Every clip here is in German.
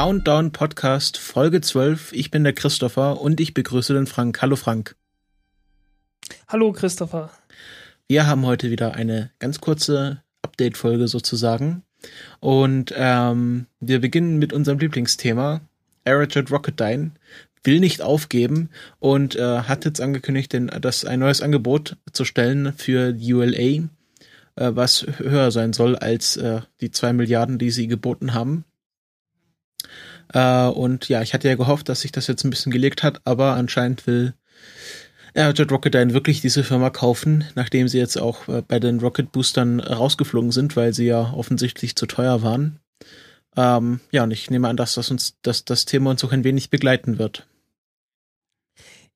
Countdown Podcast Folge 12. Ich bin der Christopher und ich begrüße den Frank. Hallo Frank. Hallo Christopher. Wir haben heute wieder eine ganz kurze Update-Folge sozusagen. Und ähm, wir beginnen mit unserem Lieblingsthema. Aerojet Rocketdyne will nicht aufgeben und äh, hat jetzt angekündigt, den, das ein neues Angebot zu stellen für die ULA, äh, was höher sein soll als äh, die zwei Milliarden, die sie geboten haben. Äh, und ja, ich hatte ja gehofft, dass sich das jetzt ein bisschen gelegt hat, aber anscheinend will Aerojet Rocketdyne wirklich diese Firma kaufen, nachdem sie jetzt auch äh, bei den Rocket Boostern rausgeflogen sind, weil sie ja offensichtlich zu teuer waren. Ähm, ja, und ich nehme an, dass das uns, dass das Thema uns auch ein wenig begleiten wird.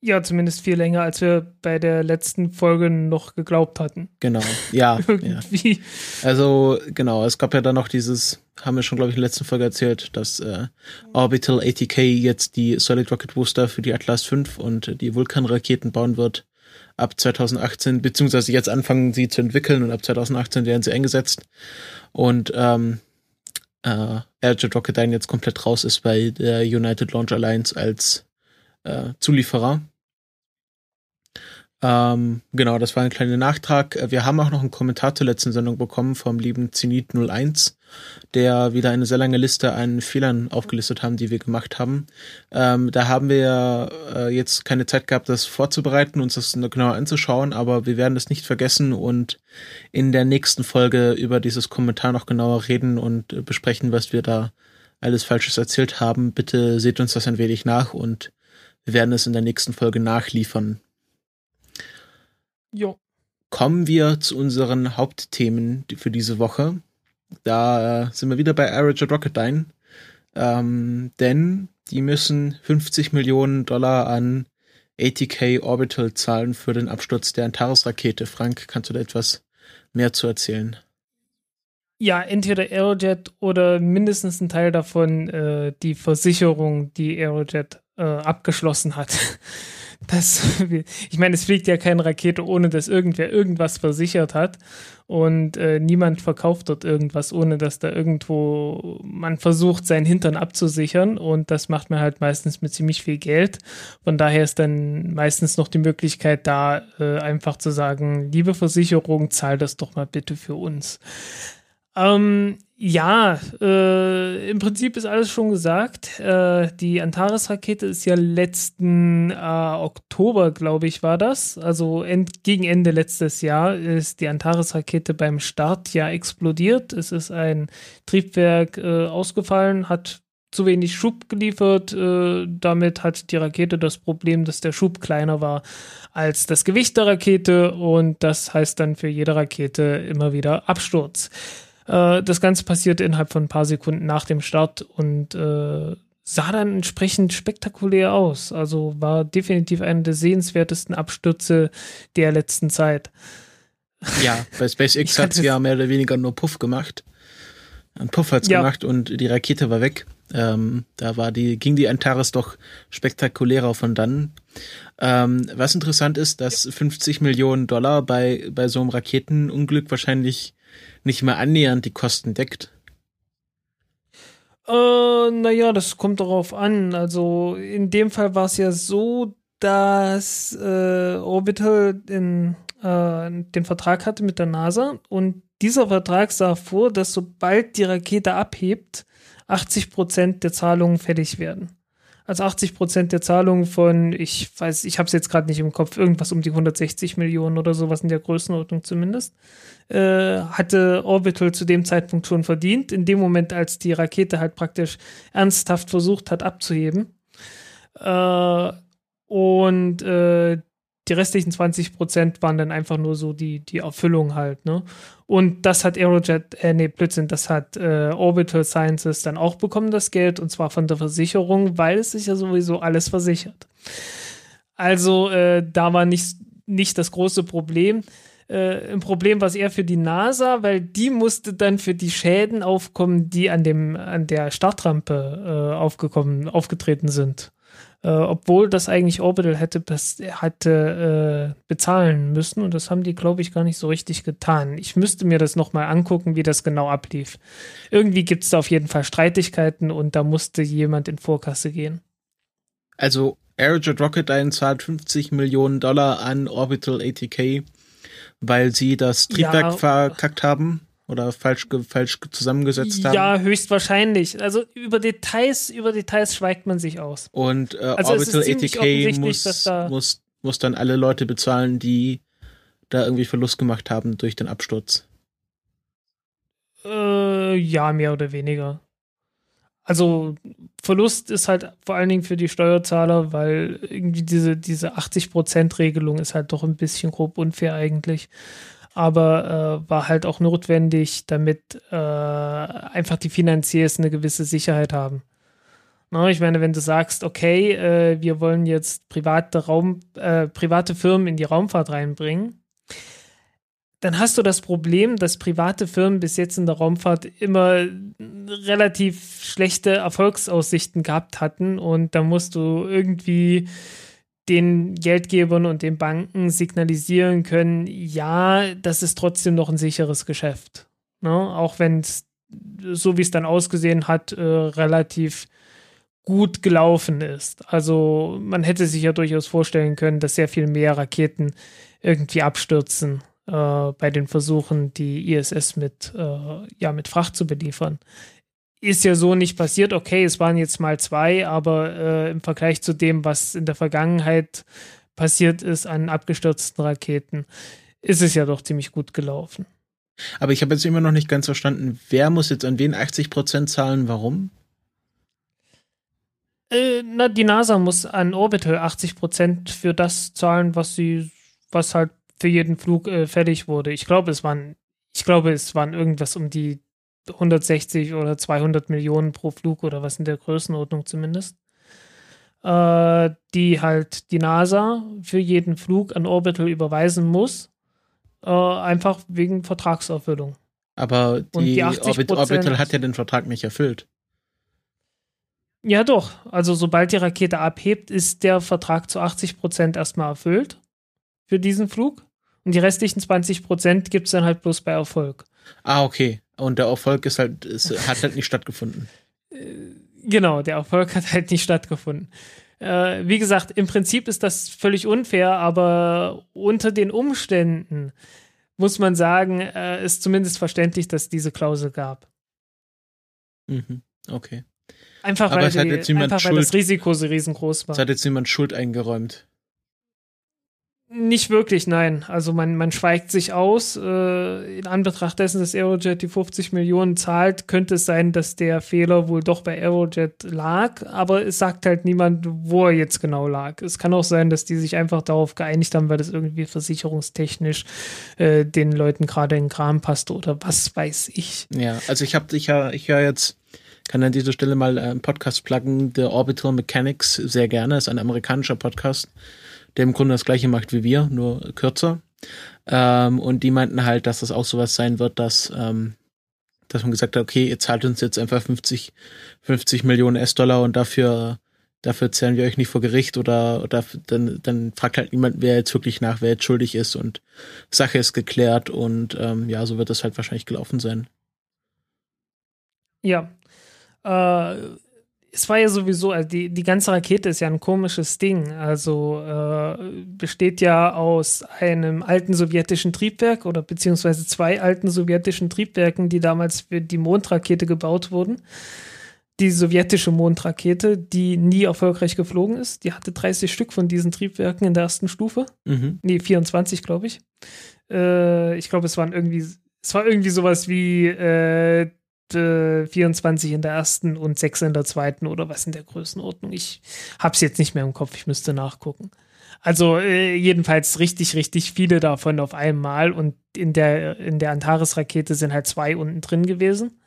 Ja, zumindest viel länger, als wir bei der letzten Folge noch geglaubt hatten. Genau, ja. Irgendwie. Ja. Also, genau, es gab ja dann noch dieses, haben wir schon, glaube ich, in der letzten Folge erzählt, dass äh, Orbital ATK jetzt die Solid Rocket Booster für die Atlas V und die Vulkan-Raketen bauen wird ab 2018, beziehungsweise jetzt anfangen sie zu entwickeln und ab 2018 werden sie eingesetzt. Und ähm, äh, Airjet Rocketdyne jetzt komplett raus ist bei der United Launch Alliance als äh, Zulieferer. Ähm, genau, das war ein kleiner Nachtrag. Wir haben auch noch einen Kommentar zur letzten Sendung bekommen vom lieben Zenit01, der wieder eine sehr lange Liste an Fehlern aufgelistet haben, die wir gemacht haben. Ähm, da haben wir äh, jetzt keine Zeit gehabt, das vorzubereiten, uns das genauer anzuschauen, aber wir werden das nicht vergessen und in der nächsten Folge über dieses Kommentar noch genauer reden und äh, besprechen, was wir da alles Falsches erzählt haben. Bitte seht uns das ein wenig nach und wir werden es in der nächsten Folge nachliefern. Jo. Kommen wir zu unseren Hauptthemen für diese Woche. Da äh, sind wir wieder bei Aerojet Rocketdyne. Ähm, denn die müssen 50 Millionen Dollar an ATK Orbital zahlen für den Absturz der Antares-Rakete. Frank, kannst du da etwas mehr zu erzählen? Ja, entweder Aerojet oder mindestens ein Teil davon äh, die Versicherung, die Aerojet äh, abgeschlossen hat. Das, ich meine, es fliegt ja keine Rakete, ohne dass irgendwer irgendwas versichert hat. Und äh, niemand verkauft dort irgendwas, ohne dass da irgendwo man versucht, seinen Hintern abzusichern. Und das macht man halt meistens mit ziemlich viel Geld. Von daher ist dann meistens noch die Möglichkeit da, äh, einfach zu sagen, liebe Versicherung, zahl das doch mal bitte für uns. Ähm, ja, äh, im Prinzip ist alles schon gesagt. Äh, die Antares-Rakete ist ja letzten äh, Oktober, glaube ich, war das. Also end, gegen Ende letztes Jahr ist die Antares-Rakete beim Start ja explodiert. Es ist ein Triebwerk äh, ausgefallen, hat zu wenig Schub geliefert. Äh, damit hat die Rakete das Problem, dass der Schub kleiner war als das Gewicht der Rakete und das heißt dann für jede Rakete immer wieder Absturz. Äh, das Ganze passierte innerhalb von ein paar Sekunden nach dem Start und äh, sah dann entsprechend spektakulär aus. Also war definitiv einer der sehenswertesten Abstürze der letzten Zeit. Ja, bei SpaceX hat sie ja mehr oder weniger nur Puff gemacht. Ein Puff hat's ja. gemacht und die Rakete war weg. Ähm, da war die, ging die Antares doch spektakulärer von dann. Ähm, was interessant ist, dass 50 Millionen Dollar bei, bei so einem Raketenunglück wahrscheinlich nicht mehr annähernd die Kosten deckt? Äh, naja, das kommt darauf an. Also in dem Fall war es ja so, dass äh, Orbital den, äh, den Vertrag hatte mit der NASA und dieser Vertrag sah vor, dass sobald die Rakete abhebt, 80 Prozent der Zahlungen fällig werden also 80 Prozent der Zahlungen von, ich weiß, ich habe es jetzt gerade nicht im Kopf, irgendwas um die 160 Millionen oder sowas in der Größenordnung zumindest, äh, hatte Orbital zu dem Zeitpunkt schon verdient. In dem Moment, als die Rakete halt praktisch ernsthaft versucht hat abzuheben. Äh, und äh, die restlichen 20 Prozent waren dann einfach nur so die, die Erfüllung halt, ne? Und das hat Aerojet, äh, nee, Blödsinn, das hat äh, Orbital Sciences dann auch bekommen, das Geld, und zwar von der Versicherung, weil es sich ja sowieso alles versichert. Also, äh, da war nicht, nicht das große Problem. Äh, ein Problem war es eher für die NASA, weil die musste dann für die Schäden aufkommen, die an dem, an der Startrampe äh, aufgekommen, aufgetreten sind äh, obwohl das eigentlich Orbital hätte, das hatte äh, bezahlen müssen und das haben die, glaube ich, gar nicht so richtig getan. Ich müsste mir das nochmal angucken, wie das genau ablief. Irgendwie gibt es da auf jeden Fall Streitigkeiten und da musste jemand in Vorkasse gehen. Also Aerojet Rocketdyne zahlt 50 Millionen Dollar an Orbital ATK, weil sie das Triebwerk ja, verkackt haben oder falsch, falsch zusammengesetzt haben. Ja, höchstwahrscheinlich. Also über Details, über Details schweigt man sich aus. Und äh, also Orbital ATK muss, muss, muss dann alle Leute bezahlen, die da irgendwie Verlust gemacht haben durch den Absturz. Äh, ja, mehr oder weniger. Also Verlust ist halt vor allen Dingen für die Steuerzahler, weil irgendwie diese, diese 80%-Regelung ist halt doch ein bisschen grob unfair eigentlich aber äh, war halt auch notwendig, damit äh, einfach die Finanziers eine gewisse Sicherheit haben. Na, ich meine, wenn du sagst, okay, äh, wir wollen jetzt private Raum, äh, private Firmen in die Raumfahrt reinbringen, dann hast du das Problem, dass private Firmen bis jetzt in der Raumfahrt immer relativ schlechte Erfolgsaussichten gehabt hatten und da musst du irgendwie den Geldgebern und den Banken signalisieren können, ja, das ist trotzdem noch ein sicheres Geschäft. Ne? Auch wenn es, so wie es dann ausgesehen hat, äh, relativ gut gelaufen ist. Also man hätte sich ja durchaus vorstellen können, dass sehr viel mehr Raketen irgendwie abstürzen äh, bei den Versuchen, die ISS mit, äh, ja, mit Fracht zu beliefern ist ja so nicht passiert. Okay, es waren jetzt mal zwei, aber äh, im Vergleich zu dem, was in der Vergangenheit passiert ist an abgestürzten Raketen, ist es ja doch ziemlich gut gelaufen. Aber ich habe jetzt immer noch nicht ganz verstanden, wer muss jetzt an wen 80 Prozent zahlen, warum? Äh, na, die NASA muss an Orbital 80 Prozent für das zahlen, was sie, was halt für jeden Flug äh, fertig wurde. Ich glaube, es waren, ich glaube, es waren irgendwas um die 160 oder 200 Millionen pro Flug oder was in der Größenordnung zumindest, äh, die halt die NASA für jeden Flug an Orbital überweisen muss, äh, einfach wegen Vertragserfüllung. Aber die, die Orbit Orbital hat ja den Vertrag nicht erfüllt. Ja, doch. Also, sobald die Rakete abhebt, ist der Vertrag zu 80 Prozent erstmal erfüllt für diesen Flug. Und die restlichen 20 Prozent gibt es dann halt bloß bei Erfolg. Ah, okay. Und der Erfolg ist halt, ist, hat halt nicht stattgefunden. Äh, genau, der Erfolg hat halt nicht stattgefunden. Äh, wie gesagt, im Prinzip ist das völlig unfair, aber unter den Umständen muss man sagen, äh, ist zumindest verständlich, dass diese Klausel gab. Mhm, okay. Einfach, aber weil, die, einfach weil das Risiko so riesengroß war. Es hat jetzt niemand Schuld eingeräumt. Nicht wirklich, nein. Also man, man schweigt sich aus. Äh, in Anbetracht dessen, dass Aerojet die 50 Millionen zahlt, könnte es sein, dass der Fehler wohl doch bei Aerojet lag, aber es sagt halt niemand, wo er jetzt genau lag. Es kann auch sein, dass die sich einfach darauf geeinigt haben, weil das irgendwie versicherungstechnisch äh, den Leuten gerade in den Kram passt oder was weiß ich. Ja, also ich habe ich, ja, ich höre jetzt kann an dieser Stelle mal einen Podcast pluggen, The Orbital Mechanics, sehr gerne, ist ein amerikanischer Podcast der im Grunde das gleiche macht wie wir, nur kürzer. Ähm, und die meinten halt, dass das auch sowas sein wird, dass, ähm, dass man gesagt hat, okay, ihr zahlt uns jetzt einfach 50, 50 Millionen S-Dollar und dafür, dafür zählen wir euch nicht vor Gericht oder, oder dann, dann fragt halt niemand, wer jetzt wirklich nach, wer jetzt schuldig ist und Sache ist geklärt und ähm, ja, so wird das halt wahrscheinlich gelaufen sein. Ja. Äh, es war ja sowieso, also die, die ganze Rakete ist ja ein komisches Ding. Also äh, besteht ja aus einem alten sowjetischen Triebwerk oder beziehungsweise zwei alten sowjetischen Triebwerken, die damals für die Mondrakete gebaut wurden. Die sowjetische Mondrakete, die nie erfolgreich geflogen ist, die hatte 30 Stück von diesen Triebwerken in der ersten Stufe. Mhm. Nee, 24, glaube ich. Äh, ich glaube, es waren irgendwie, es war irgendwie sowas wie äh, 24 in der ersten und 6 in der zweiten oder was in der Größenordnung. Ich habe es jetzt nicht mehr im Kopf, ich müsste nachgucken. Also äh, jedenfalls richtig, richtig viele davon auf einmal und in der, in der Antares-Rakete sind halt zwei unten drin gewesen.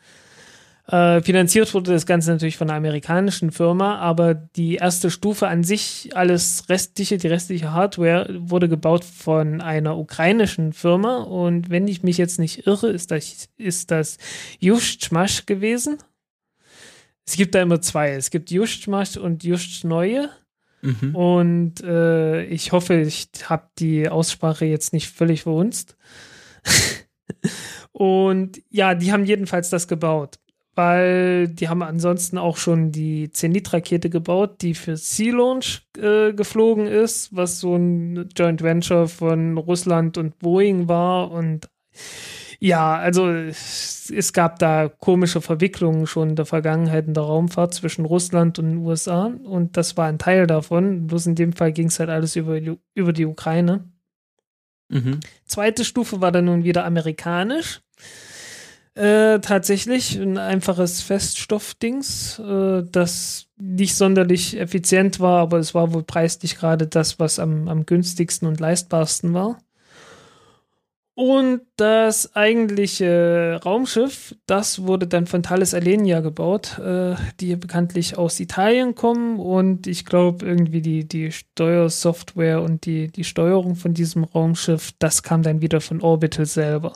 Äh, finanziert wurde das Ganze natürlich von einer amerikanischen Firma, aber die erste Stufe an sich, alles restliche, die restliche Hardware, wurde gebaut von einer ukrainischen Firma. Und wenn ich mich jetzt nicht irre, ist das, ist das Juschmasch gewesen. Es gibt da immer zwei. Es gibt Juschmasch und Juschneue. Mhm. Und äh, ich hoffe, ich habe die Aussprache jetzt nicht völlig verhunzt. und ja, die haben jedenfalls das gebaut weil die haben ansonsten auch schon die Zenit-Rakete gebaut, die für Sea Launch äh, geflogen ist, was so ein Joint Venture von Russland und Boeing war. Und ja, also es, es gab da komische Verwicklungen schon in der Vergangenheit in der Raumfahrt zwischen Russland und den USA. Und das war ein Teil davon. Bloß in dem Fall ging es halt alles über, über die Ukraine. Mhm. Zweite Stufe war dann nun wieder amerikanisch. Äh, tatsächlich ein einfaches Feststoffdings, äh, das nicht sonderlich effizient war, aber es war wohl preislich gerade das, was am, am günstigsten und leistbarsten war. Und das eigentliche Raumschiff, das wurde dann von Thales Alenia gebaut, äh, die bekanntlich aus Italien kommen. Und ich glaube, irgendwie die, die Steuersoftware und die, die Steuerung von diesem Raumschiff, das kam dann wieder von Orbital selber.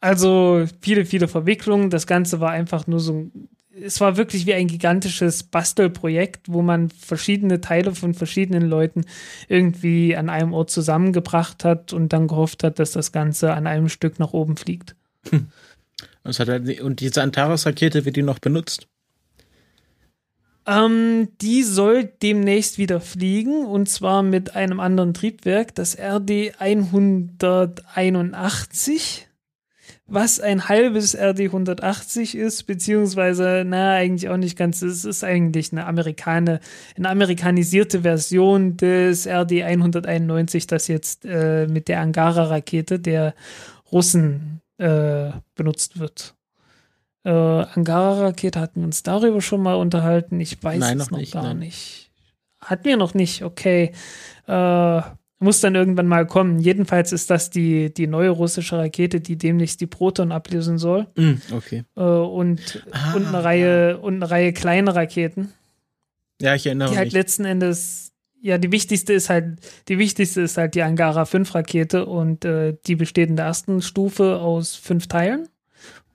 Also viele, viele Verwicklungen. Das Ganze war einfach nur so es war wirklich wie ein gigantisches Bastelprojekt, wo man verschiedene Teile von verschiedenen Leuten irgendwie an einem Ort zusammengebracht hat und dann gehofft hat, dass das Ganze an einem Stück nach oben fliegt. Hm. und diese Antares-Rakete wird die noch benutzt? Ähm, die soll demnächst wieder fliegen und zwar mit einem anderen Triebwerk, das RD 181 was ein halbes RD180 ist, beziehungsweise, na, eigentlich auch nicht ganz. Es ist eigentlich eine Amerikaner, eine amerikanisierte Version des RD191, das jetzt äh, mit der Angara-Rakete der Russen äh, benutzt wird. Äh, Angara-Rakete hatten wir uns darüber schon mal unterhalten. Ich weiß nein, es noch, nicht, gar nein. nicht. Hatten wir noch nicht, okay. Äh, muss dann irgendwann mal kommen. Jedenfalls ist das die, die neue russische Rakete, die demnächst die Proton ablösen soll. Mm, okay. Äh, und, ah, und, eine Reihe, ja. und eine Reihe kleine Raketen. Ja, ich erinnere mich. Die halt letzten Endes, ja, die wichtigste ist halt, die wichtigste ist halt die Angara 5 Rakete und äh, die besteht in der ersten Stufe aus fünf Teilen,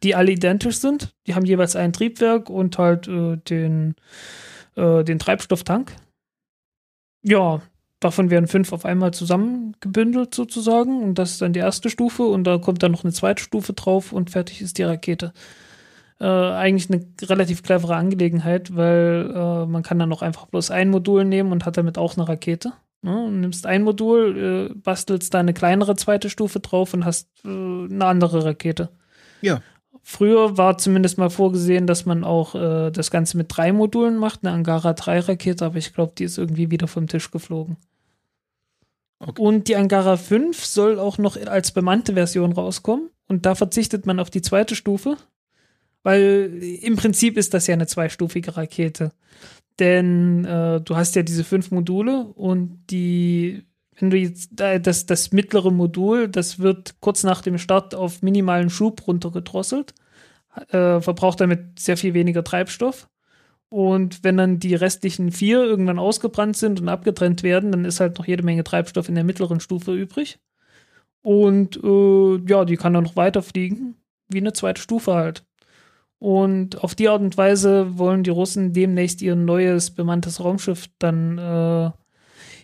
die alle identisch sind. Die haben jeweils ein Triebwerk und halt äh, den, äh, den Treibstofftank. Ja, Davon werden fünf auf einmal zusammengebündelt sozusagen und das ist dann die erste Stufe und da kommt dann noch eine zweite Stufe drauf und fertig ist die Rakete. Äh, eigentlich eine relativ clevere Angelegenheit, weil äh, man kann dann noch einfach bloß ein Modul nehmen und hat damit auch eine Rakete. Ne? Und nimmst ein Modul, äh, bastelst da eine kleinere zweite Stufe drauf und hast äh, eine andere Rakete. Ja. Früher war zumindest mal vorgesehen, dass man auch äh, das Ganze mit drei Modulen macht, eine Angara 3 Rakete, aber ich glaube, die ist irgendwie wieder vom Tisch geflogen. Okay. Und die Angara 5 soll auch noch als bemannte Version rauskommen. Und da verzichtet man auf die zweite Stufe, weil im Prinzip ist das ja eine zweistufige Rakete. Denn äh, du hast ja diese fünf Module und die, wenn du jetzt das, das mittlere Modul, das wird kurz nach dem Start auf minimalen Schub runtergedrosselt, äh, verbraucht damit sehr viel weniger Treibstoff. Und wenn dann die restlichen vier irgendwann ausgebrannt sind und abgetrennt werden, dann ist halt noch jede Menge Treibstoff in der mittleren Stufe übrig. Und äh, ja, die kann dann noch weiter fliegen, wie eine zweite Stufe halt. Und auf die Art und Weise wollen die Russen demnächst ihr neues bemanntes Raumschiff dann äh,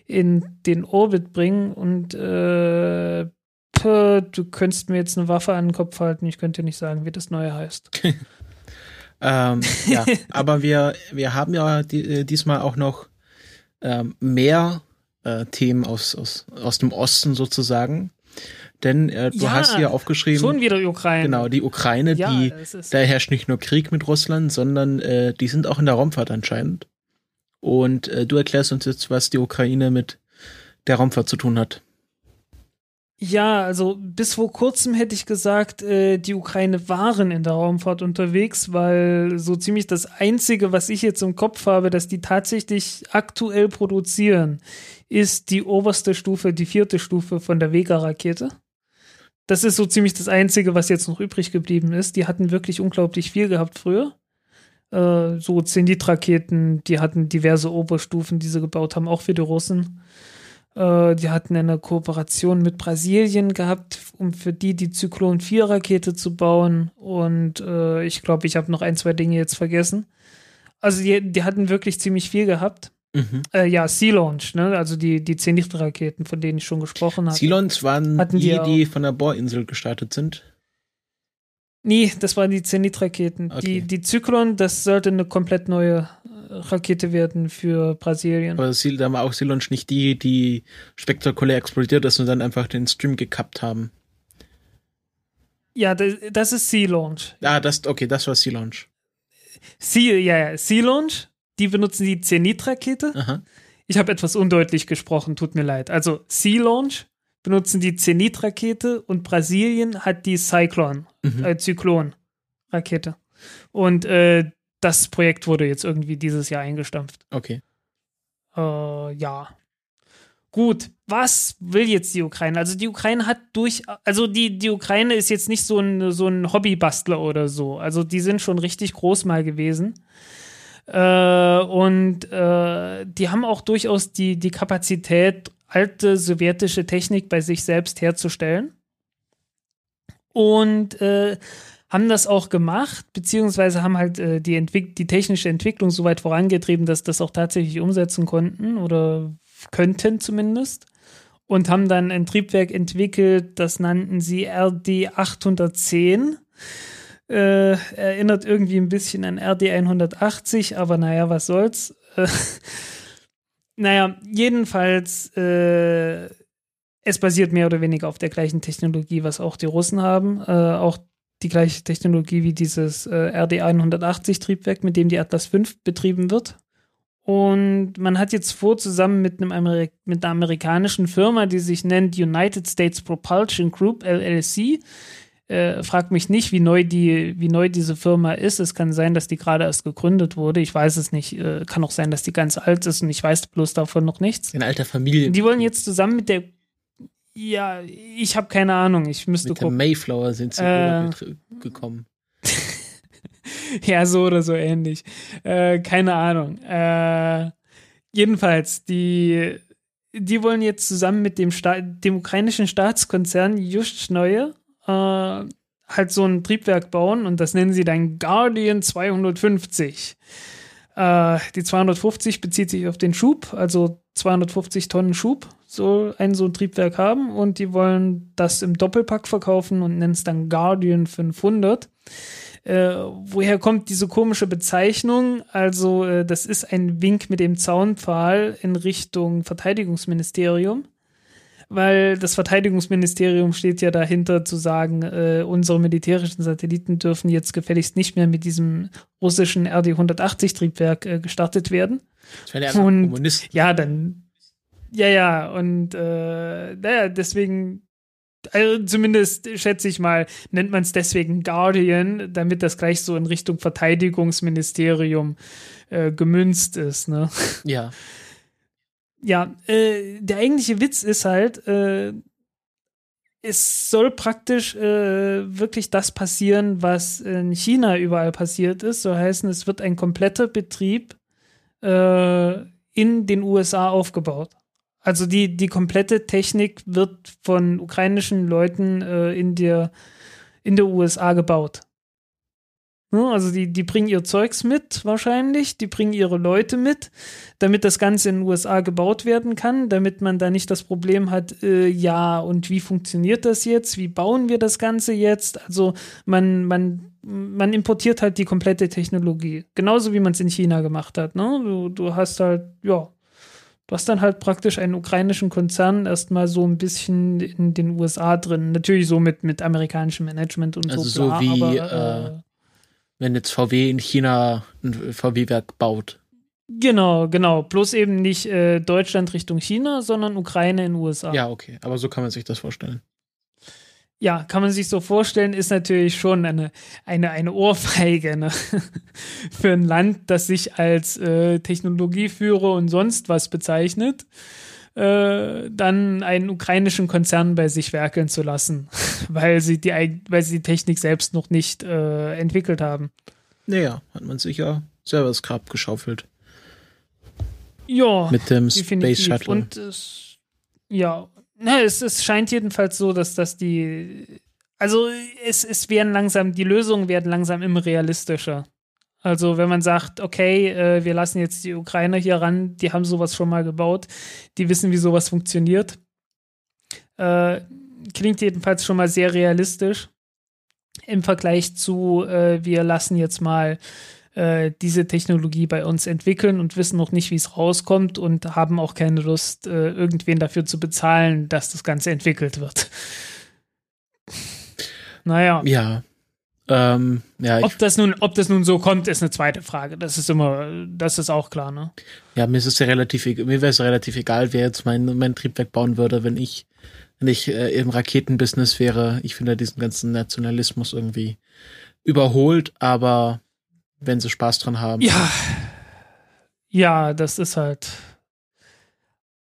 in den Orbit bringen. Und äh, du könntest mir jetzt eine Waffe an den Kopf halten, ich könnte dir nicht sagen, wie das neue heißt. Ähm, ja, aber wir, wir haben ja die, äh, diesmal auch noch ähm, mehr äh, Themen aus, aus, aus dem Osten sozusagen. Denn äh, du ja, hast hier aufgeschrieben. Schon wieder die Ukraine. Genau, die Ukraine, ja, die, da herrscht nicht nur Krieg mit Russland, sondern äh, die sind auch in der Raumfahrt anscheinend. Und äh, du erklärst uns jetzt, was die Ukraine mit der Raumfahrt zu tun hat. Ja, also bis vor kurzem hätte ich gesagt, äh, die Ukraine waren in der Raumfahrt unterwegs, weil so ziemlich das Einzige, was ich jetzt im Kopf habe, dass die tatsächlich aktuell produzieren, ist die oberste Stufe, die vierte Stufe von der Vega-Rakete. Das ist so ziemlich das Einzige, was jetzt noch übrig geblieben ist. Die hatten wirklich unglaublich viel gehabt früher. Äh, so Zenit-Raketen, die hatten diverse Oberstufen, die sie gebaut haben, auch für die Russen. Äh, die hatten eine Kooperation mit Brasilien gehabt, um für die die Zyklon 4 Rakete zu bauen. Und äh, ich glaube, ich habe noch ein, zwei Dinge jetzt vergessen. Also die, die hatten wirklich ziemlich viel gehabt. Mhm. Äh, ja, Sea Launch, ne? also die, die Zenit-Raketen, von denen ich schon gesprochen habe. Sea Launch waren Hatten die, die, die von der Bohrinsel gestartet sind? Nee, das waren die Zenit-Raketen. Okay. Die, die Zyklon, das sollte eine komplett neue Rakete werden für Brasilien. Aber da war auch Sea Launch nicht die, die spektakulär explodiert ist und dann einfach den Stream gekappt haben. Ja, das, das ist Sea Launch. Ah, das, okay, das war Sea Launch. Sea, ja, ja, Sea Launch die benutzen die Zenit-Rakete. Ich habe etwas undeutlich gesprochen, tut mir leid. Also Sea Launch benutzen die Zenit-Rakete und Brasilien hat die Cyclone, mhm. äh, Zyklon-Rakete. Und äh, das Projekt wurde jetzt irgendwie dieses Jahr eingestampft. Okay. Äh, ja. Gut, was will jetzt die Ukraine? Also die Ukraine hat durch, also die, die Ukraine ist jetzt nicht so ein, so ein Hobbybastler oder so. Also die sind schon richtig groß mal gewesen. Äh, und äh, die haben auch durchaus die, die Kapazität, alte sowjetische Technik bei sich selbst herzustellen. Und äh, haben das auch gemacht, beziehungsweise haben halt äh, die, die technische Entwicklung so weit vorangetrieben, dass das auch tatsächlich umsetzen konnten oder könnten zumindest. Und haben dann ein Triebwerk entwickelt, das nannten sie RD 810 äh, erinnert irgendwie ein bisschen an RD 180, aber naja, was soll's. Äh, naja, jedenfalls, äh, es basiert mehr oder weniger auf der gleichen Technologie, was auch die Russen haben. Äh, auch die gleiche Technologie wie dieses äh, RD 180 Triebwerk, mit dem die Atlas 5 betrieben wird. Und man hat jetzt vor, zusammen mit, einem Ameri mit einer amerikanischen Firma, die sich nennt United States Propulsion Group, LLC, äh, frag mich nicht, wie neu die, wie neu diese Firma ist. Es kann sein, dass die gerade erst gegründet wurde. Ich weiß es nicht. Äh, kann auch sein, dass die ganz alt ist und ich weiß bloß davon noch nichts. In alter Familie. Die wollen jetzt zusammen mit der ja, ich habe keine Ahnung. Ich müsste mit gucken. Der Mayflower sind sie äh, gekommen. ja, so oder so ähnlich. Äh, keine Ahnung. Äh, jedenfalls, die, die wollen jetzt zusammen mit dem, Sta dem ukrainischen Staatskonzern Just Neue äh, halt so ein Triebwerk bauen und das nennen sie dann Guardian 250. Äh, die 250 bezieht sich auf den Schub, also 250 Tonnen Schub soll ein so ein Triebwerk haben und die wollen das im Doppelpack verkaufen und nennen es dann Guardian 500. Äh, woher kommt diese komische Bezeichnung? Also, äh, das ist ein Wink mit dem Zaunpfahl in Richtung Verteidigungsministerium weil das Verteidigungsministerium steht ja dahinter zu sagen, äh, unsere militärischen Satelliten dürfen jetzt gefälligst nicht mehr mit diesem russischen RD-180-Triebwerk äh, gestartet werden. Das wäre ja und, Kommunisten. Ja, dann, ja, ja, und äh, naja, deswegen also zumindest schätze ich mal, nennt man es deswegen Guardian, damit das gleich so in Richtung Verteidigungsministerium äh, gemünzt ist. Ne? Ja ja, äh, der eigentliche Witz ist halt, äh, es soll praktisch äh, wirklich das passieren, was in China überall passiert ist. So heißen, es wird ein kompletter Betrieb äh, in den USA aufgebaut. Also die, die komplette Technik wird von ukrainischen Leuten äh, in, der, in der USA gebaut. Also die, die bringen ihr Zeugs mit wahrscheinlich, die bringen ihre Leute mit, damit das Ganze in den USA gebaut werden kann, damit man da nicht das Problem hat, äh, ja, und wie funktioniert das jetzt? Wie bauen wir das Ganze jetzt? Also man, man, man importiert halt die komplette Technologie. Genauso wie man es in China gemacht hat. Ne? Du, du hast halt, ja, du hast dann halt praktisch einen ukrainischen Konzern erstmal so ein bisschen in den USA drin. Natürlich so mit, mit amerikanischem Management und also so. Bla, so wie aber, äh, wenn jetzt VW in China ein VW-Werk baut. Genau, genau. Bloß eben nicht äh, Deutschland Richtung China, sondern Ukraine in USA. Ja, okay. Aber so kann man sich das vorstellen. Ja, kann man sich so vorstellen, ist natürlich schon eine, eine, eine Ohrfeige ne? für ein Land, das sich als äh, Technologieführer und sonst was bezeichnet. Äh, dann einen ukrainischen Konzern bei sich werkeln zu lassen, weil sie die, weil sie die Technik selbst noch nicht äh, entwickelt haben. Naja, hat man sich ja selber das Grab geschaufelt. Ja, mit dem Space Shuttle. Und es, ja, na, es, es scheint jedenfalls so, dass das die, also es, es werden langsam, die Lösungen werden langsam immer realistischer. Also wenn man sagt, okay, äh, wir lassen jetzt die Ukrainer hier ran, die haben sowas schon mal gebaut, die wissen, wie sowas funktioniert. Äh, klingt jedenfalls schon mal sehr realistisch im Vergleich zu, äh, wir lassen jetzt mal äh, diese Technologie bei uns entwickeln und wissen noch nicht, wie es rauskommt und haben auch keine Lust, äh, irgendwen dafür zu bezahlen, dass das Ganze entwickelt wird. naja. Ja, ähm, ja, ob das nun, ob das nun so kommt, ist eine zweite Frage. Das ist immer, das ist auch klar, ne? Ja, mir ist es ja relativ, mir wäre es relativ egal, wer jetzt mein, mein Triebwerk bauen würde, wenn ich, wenn ich äh, im Raketenbusiness wäre. Ich finde diesen ganzen Nationalismus irgendwie überholt, aber wenn sie Spaß dran haben. Ja. Ja, das ist halt,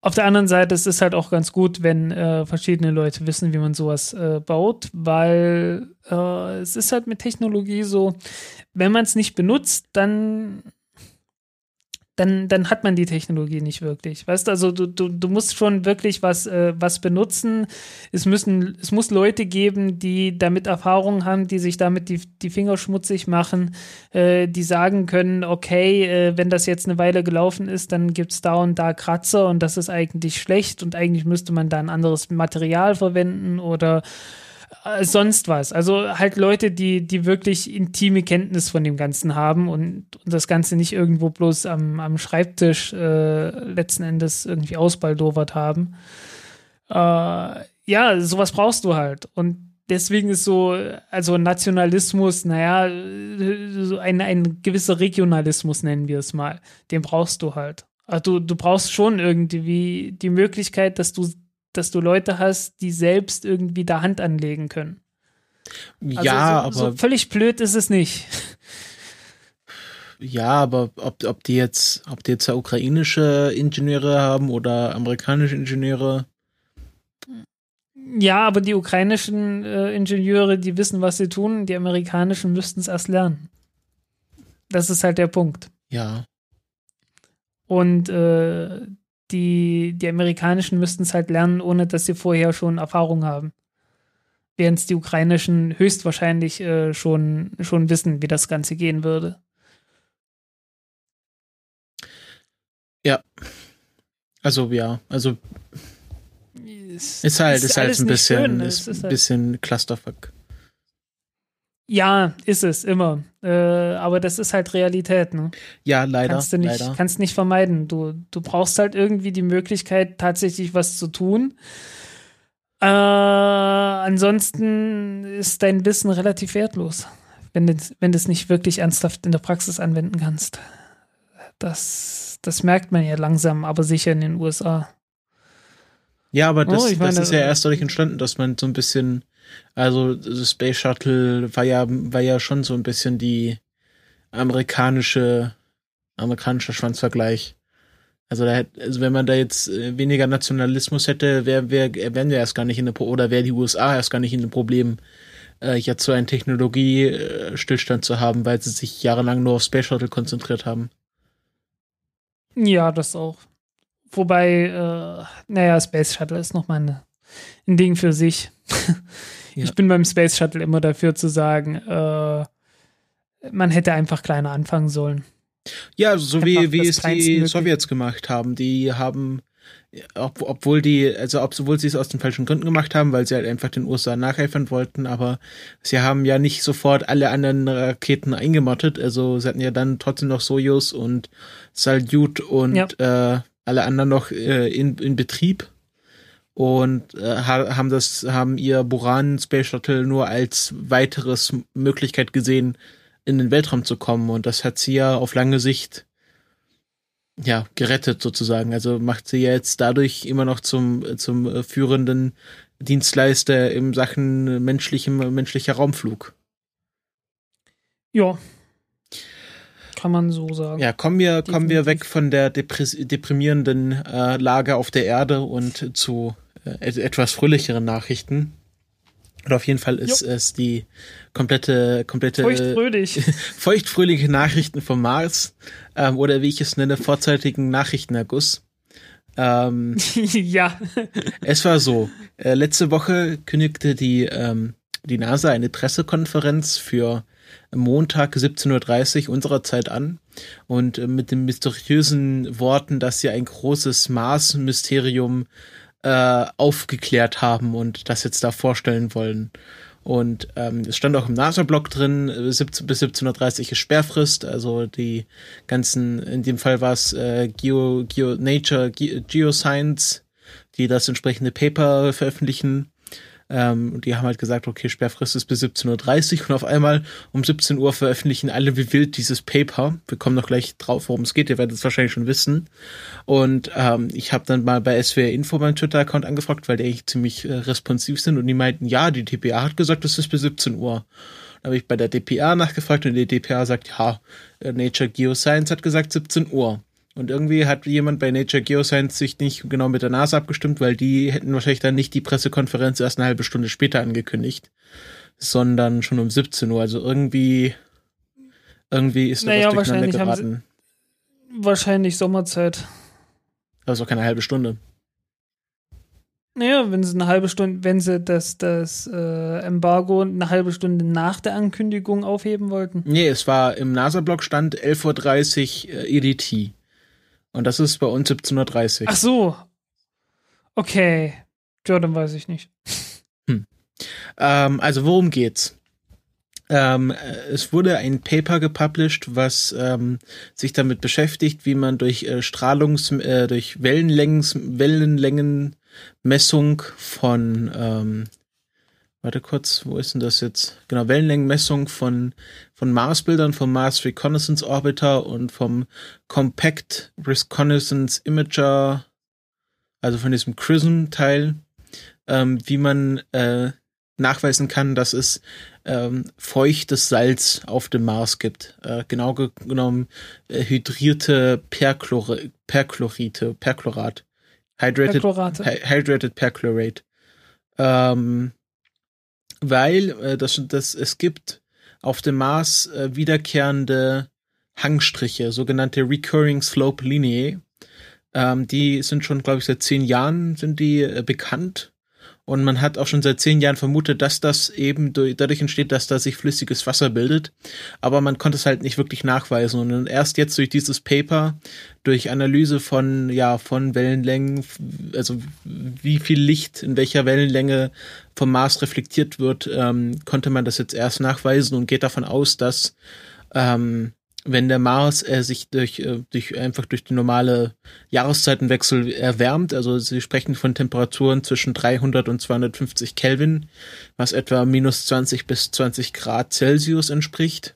auf der anderen Seite ist es halt auch ganz gut, wenn äh, verschiedene Leute wissen, wie man sowas äh, baut, weil äh, es ist halt mit Technologie so, wenn man es nicht benutzt, dann dann, dann hat man die Technologie nicht wirklich. Weißt du, also du, du, du musst schon wirklich was, äh, was benutzen. Es müssen, es muss Leute geben, die damit Erfahrung haben, die sich damit die, die Finger schmutzig machen, äh, die sagen können, okay, äh, wenn das jetzt eine Weile gelaufen ist, dann gibt es da und da Kratzer und das ist eigentlich schlecht und eigentlich müsste man da ein anderes Material verwenden oder äh, sonst was. Also halt Leute, die, die wirklich intime Kenntnis von dem Ganzen haben und, und das Ganze nicht irgendwo bloß am, am Schreibtisch äh, letzten Endes irgendwie ausbaldowert haben. Äh, ja, sowas brauchst du halt. Und deswegen ist so, also Nationalismus, naja, so ein, ein gewisser Regionalismus nennen wir es mal. Den brauchst du halt. Also du, du brauchst schon irgendwie die Möglichkeit, dass du dass du Leute hast, die selbst irgendwie da Hand anlegen können. Also ja, so, aber. So völlig blöd ist es nicht. Ja, aber ob, ob die jetzt, ob die jetzt ukrainische Ingenieure haben oder amerikanische Ingenieure. Ja, aber die ukrainischen äh, Ingenieure, die wissen, was sie tun, die amerikanischen müssten es erst lernen. Das ist halt der Punkt. Ja. Und äh, die, die amerikanischen müssten es halt lernen, ohne dass sie vorher schon Erfahrung haben. Während es die ukrainischen höchstwahrscheinlich äh, schon, schon wissen, wie das Ganze gehen würde. Ja. Also ja, also ist, ist halt, ist, ist halt ein bisschen, ist, ist halt bisschen Clusterfuck. Ja, ist es immer. Äh, aber das ist halt Realität, ne? Ja, leider. Kannst du nicht, leider. kannst nicht vermeiden. Du, du brauchst halt irgendwie die Möglichkeit, tatsächlich was zu tun. Äh, ansonsten ist dein Wissen relativ wertlos, wenn du, wenn du es nicht wirklich ernsthaft in der Praxis anwenden kannst. Das, das merkt man ja langsam, aber sicher in den USA. Ja, aber das, oh, meine, das ist ja erst dadurch entstanden, dass man so ein bisschen also Space Shuttle war ja, war ja schon so ein bisschen die amerikanische, amerikanischer Schwanzvergleich. Also, da, also wenn man da jetzt äh, weniger Nationalismus hätte, wäre wär, wären wir erst gar nicht in eine oder wäre die USA erst gar nicht in einem Problem, äh, jetzt so einen Technologiestillstand zu haben, weil sie sich jahrelang nur auf Space Shuttle konzentriert haben. Ja, das auch. Wobei, äh, naja, Space Shuttle ist nochmal eine, ein Ding für sich. Ja. Ich bin beim Space Shuttle immer dafür zu sagen, äh, man hätte einfach kleiner anfangen sollen. Ja, so wie, wie es die Sowjets gemacht haben. Die haben, ob, obwohl die, also obwohl sie es aus den falschen Gründen gemacht haben, weil sie halt einfach den USA nacheifern wollten, aber sie haben ja nicht sofort alle anderen Raketen eingemottet. Also sie hatten ja dann trotzdem noch Sojus und Salyut und ja. äh, alle anderen noch äh, in, in Betrieb und äh, haben das haben ihr Buran Space Shuttle nur als weiteres Möglichkeit gesehen in den Weltraum zu kommen. Und das hat sie ja auf lange Sicht ja gerettet sozusagen. Also macht sie jetzt dadurch immer noch zum zum äh, führenden Dienstleister im Sachen menschlichem menschlicher Raumflug. Ja. Kann man so sagen. Ja, kommen wir, kommen wir weg von der deprimierenden äh, Lage auf der Erde und zu etwas fröhlicheren Nachrichten. Oder auf jeden Fall ist jo. es die komplette, komplette feuchtfröhlich. feuchtfröhliche Nachrichten vom Mars ähm, oder wie ich es nenne, vorzeitigen Nachrichtenerguss. Ähm, ja. es war so. Äh, letzte Woche kündigte die ähm, die NASA eine Pressekonferenz für Montag 17.30 Uhr unserer Zeit an und äh, mit den mysteriösen Worten, dass sie ein großes Mars-Mysterium äh, aufgeklärt haben und das jetzt da vorstellen wollen. Und ähm, es stand auch im NASA-Blog drin, 17, äh, bis 17.30 Uhr ist Sperrfrist, also die ganzen, in dem Fall war es äh, Geo, Geo, Nature, Ge Geoscience, die das entsprechende Paper veröffentlichen. Ähm, die haben halt gesagt, okay, Sperrfrist ist bis 17.30 Uhr und auf einmal um 17 Uhr veröffentlichen alle wie wild dieses Paper. Wir kommen noch gleich drauf, worum es geht, ihr werdet es wahrscheinlich schon wissen. Und ähm, ich habe dann mal bei SWR Info meinen Twitter-Account angefragt, weil die eigentlich ziemlich äh, responsiv sind und die meinten, ja, die DPA hat gesagt, es ist bis 17 Uhr. Dann habe ich bei der DPA nachgefragt und die DPA sagt, ja, äh, Nature Geoscience hat gesagt 17 Uhr. Und irgendwie hat jemand bei Nature Geoscience sich nicht genau mit der NASA abgestimmt, weil die hätten wahrscheinlich dann nicht die Pressekonferenz erst eine halbe Stunde später angekündigt, sondern schon um 17 Uhr. Also irgendwie, irgendwie ist da naja, was durcheinander geraten. wahrscheinlich Sommerzeit. Also keine halbe Stunde. Naja, wenn sie eine halbe Stunde, wenn sie das, das äh, Embargo eine halbe Stunde nach der Ankündigung aufheben wollten. Nee, es war im NASA-Blog stand 11.30 Uhr äh, EDT. Und das ist bei uns 17.30 Uhr. Ach so. Okay. Jordan weiß ich nicht. Hm. Ähm, also worum geht's? Ähm, es wurde ein Paper gepublished, was ähm, sich damit beschäftigt, wie man durch äh, Strahlungs, äh, durch Wellenlängens, Wellenlängenmessung von ähm, warte kurz, wo ist denn das jetzt? Genau, Wellenlängenmessung von, von Marsbildern, vom Mars Reconnaissance Orbiter und vom Compact Reconnaissance Imager, also von diesem CRISM-Teil, ähm, wie man äh, nachweisen kann, dass es ähm, feuchtes Salz auf dem Mars gibt. Äh, genau genommen äh, hydrierte Perchlor Perchlorite, Perchlorat. Hydrated, Hydrated Perchlorate. Ähm, weil äh, das, das, es gibt auf dem Mars äh, wiederkehrende Hangstriche, sogenannte Recurring Slope Lineae. Ähm, die sind schon, glaube ich, seit zehn Jahren sind die äh, bekannt und man hat auch schon seit zehn Jahren vermutet, dass das eben durch, dadurch entsteht, dass da sich flüssiges Wasser bildet. Aber man konnte es halt nicht wirklich nachweisen. Und erst jetzt durch dieses Paper, durch Analyse von, ja, von Wellenlängen, also wie viel Licht in welcher Wellenlänge vom Mars reflektiert wird, ähm, konnte man das jetzt erst nachweisen und geht davon aus, dass ähm, wenn der Mars äh, sich durch, äh, durch einfach durch die normale Jahreszeitenwechsel erwärmt, also sie sprechen von Temperaturen zwischen 300 und 250 Kelvin, was etwa minus 20 bis 20 Grad Celsius entspricht.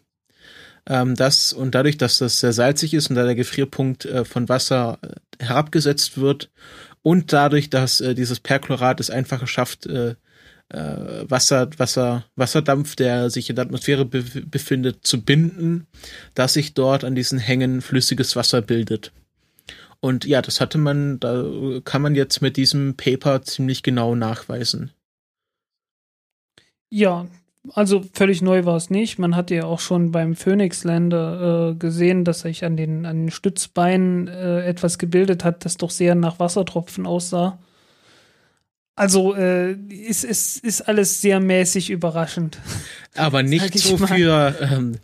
Ähm, das und dadurch, dass das sehr salzig ist und da der Gefrierpunkt äh, von Wasser äh, herabgesetzt wird und dadurch, dass äh, dieses Perchlorat es einfach schafft, äh, äh, Wasser, Wasser, Wasserdampf, der sich in der Atmosphäre be befindet, zu binden, dass sich dort an diesen Hängen flüssiges Wasser bildet. Und ja, das hatte man, da kann man jetzt mit diesem Paper ziemlich genau nachweisen. Ja, also völlig neu war es nicht. Man hat ja auch schon beim Phoenix Lander äh, gesehen, dass sich an den, an den Stützbeinen äh, etwas gebildet hat, das doch sehr nach Wassertropfen aussah. Also äh, ist, ist, ist alles sehr mäßig überraschend. Aber nicht so für ähm,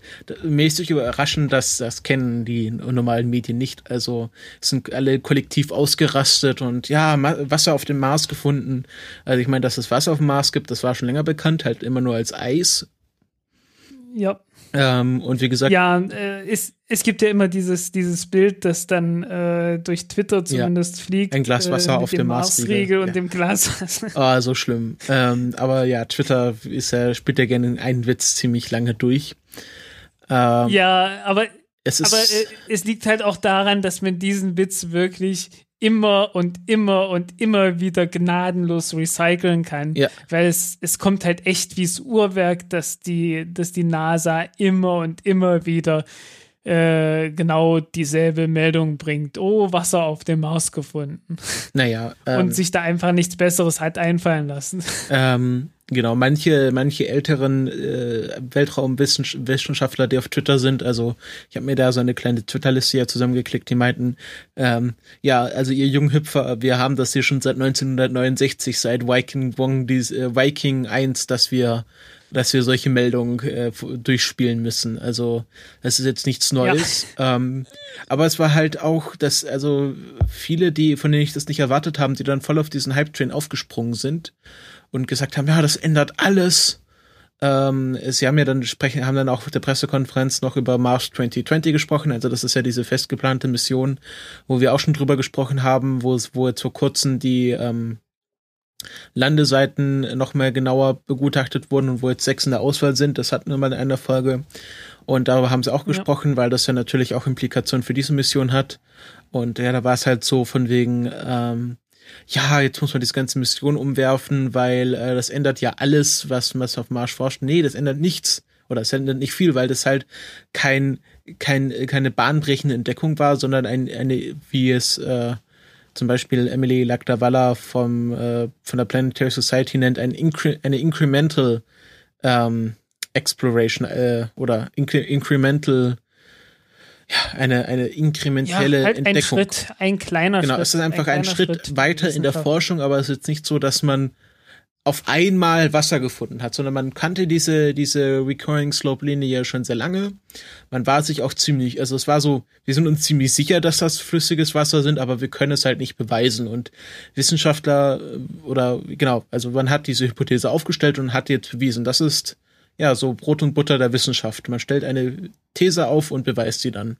mäßig überraschend, dass das kennen die normalen Medien nicht. Also sind alle kollektiv ausgerastet und ja, Wasser auf dem Mars gefunden. Also ich meine, dass es Wasser auf dem Mars gibt, das war schon länger bekannt, halt immer nur als Eis. Ja. Ähm, und wie gesagt. Ja, äh, es, es gibt ja immer dieses, dieses Bild, das dann äh, durch Twitter zumindest ja, fliegt. Ein Glas Wasser äh, auf dem Marsriegel und ja. dem Glas Oh, so schlimm. Ähm, aber ja, Twitter ist ja, spielt ja gerne einen Witz ziemlich lange durch. Ähm, ja, aber es, ist, aber äh, es liegt halt auch daran, dass man diesen Witz wirklich immer und immer und immer wieder gnadenlos recyceln kann. Ja. Weil es, es kommt halt echt wie das Uhrwerk, dass die, dass die NASA immer und immer wieder äh, genau dieselbe Meldung bringt. Oh, Wasser auf dem Mars gefunden. Naja. Ähm, und sich da einfach nichts Besseres hat einfallen lassen. Ähm, genau, manche, manche älteren äh, Weltraumwissenschaftler, die auf Twitter sind, also ich habe mir da so eine kleine Twitter-Liste ja zusammengeklickt, die meinten, ähm, ja, also ihr jungen Hüpfer, wir haben das hier schon seit 1969, seit Viking Wong, dies, äh, Viking 1, dass wir dass wir solche Meldungen äh, durchspielen müssen. Also das ist jetzt nichts Neues. Ja. Ähm, aber es war halt auch, dass also viele, die von denen ich das nicht erwartet haben, die dann voll auf diesen Hype-Train aufgesprungen sind und gesagt haben, ja, das ändert alles. Ähm, sie haben ja dann sprechen, haben dann auch auf der Pressekonferenz noch über Mars 2020 gesprochen. Also das ist ja diese festgeplante Mission, wo wir auch schon drüber gesprochen haben, wo es, wo jetzt vor kurzem die ähm, Landeseiten noch mehr genauer begutachtet wurden und wo jetzt sechs in der Auswahl sind. Das hatten wir mal in einer Folge. Und darüber haben sie auch gesprochen, ja. weil das ja natürlich auch Implikationen für diese Mission hat. Und ja, da war es halt so von wegen, ähm, ja, jetzt muss man diese ganze Mission umwerfen, weil äh, das ändert ja alles, was man auf Mars forscht. Nee, das ändert nichts. Oder es ändert nicht viel, weil das halt kein, kein, keine bahnbrechende Entdeckung war, sondern ein, eine, wie es äh, zum Beispiel Emily Lagdawalla vom, äh, von der Planetary Society nennt, ein Incre eine Incremental ähm, Exploration äh, oder Incre Incremental ja, eine, eine inkrementelle ja, halt Entdeckung. Ein Schritt, ein kleiner genau, Schritt. Genau, es ist einfach ein, ein Schritt, Schritt weiter in der Forschung, aber es ist jetzt nicht so, dass man auf einmal Wasser gefunden hat, sondern man kannte diese, diese Recurring Slope Linie schon sehr lange. Man war sich auch ziemlich, also es war so, wir sind uns ziemlich sicher, dass das flüssiges Wasser sind, aber wir können es halt nicht beweisen. Und Wissenschaftler äh, oder genau, also man hat diese Hypothese aufgestellt und hat jetzt bewiesen. Das ist ja so Brot und Butter der Wissenschaft. Man stellt eine These auf und beweist sie dann.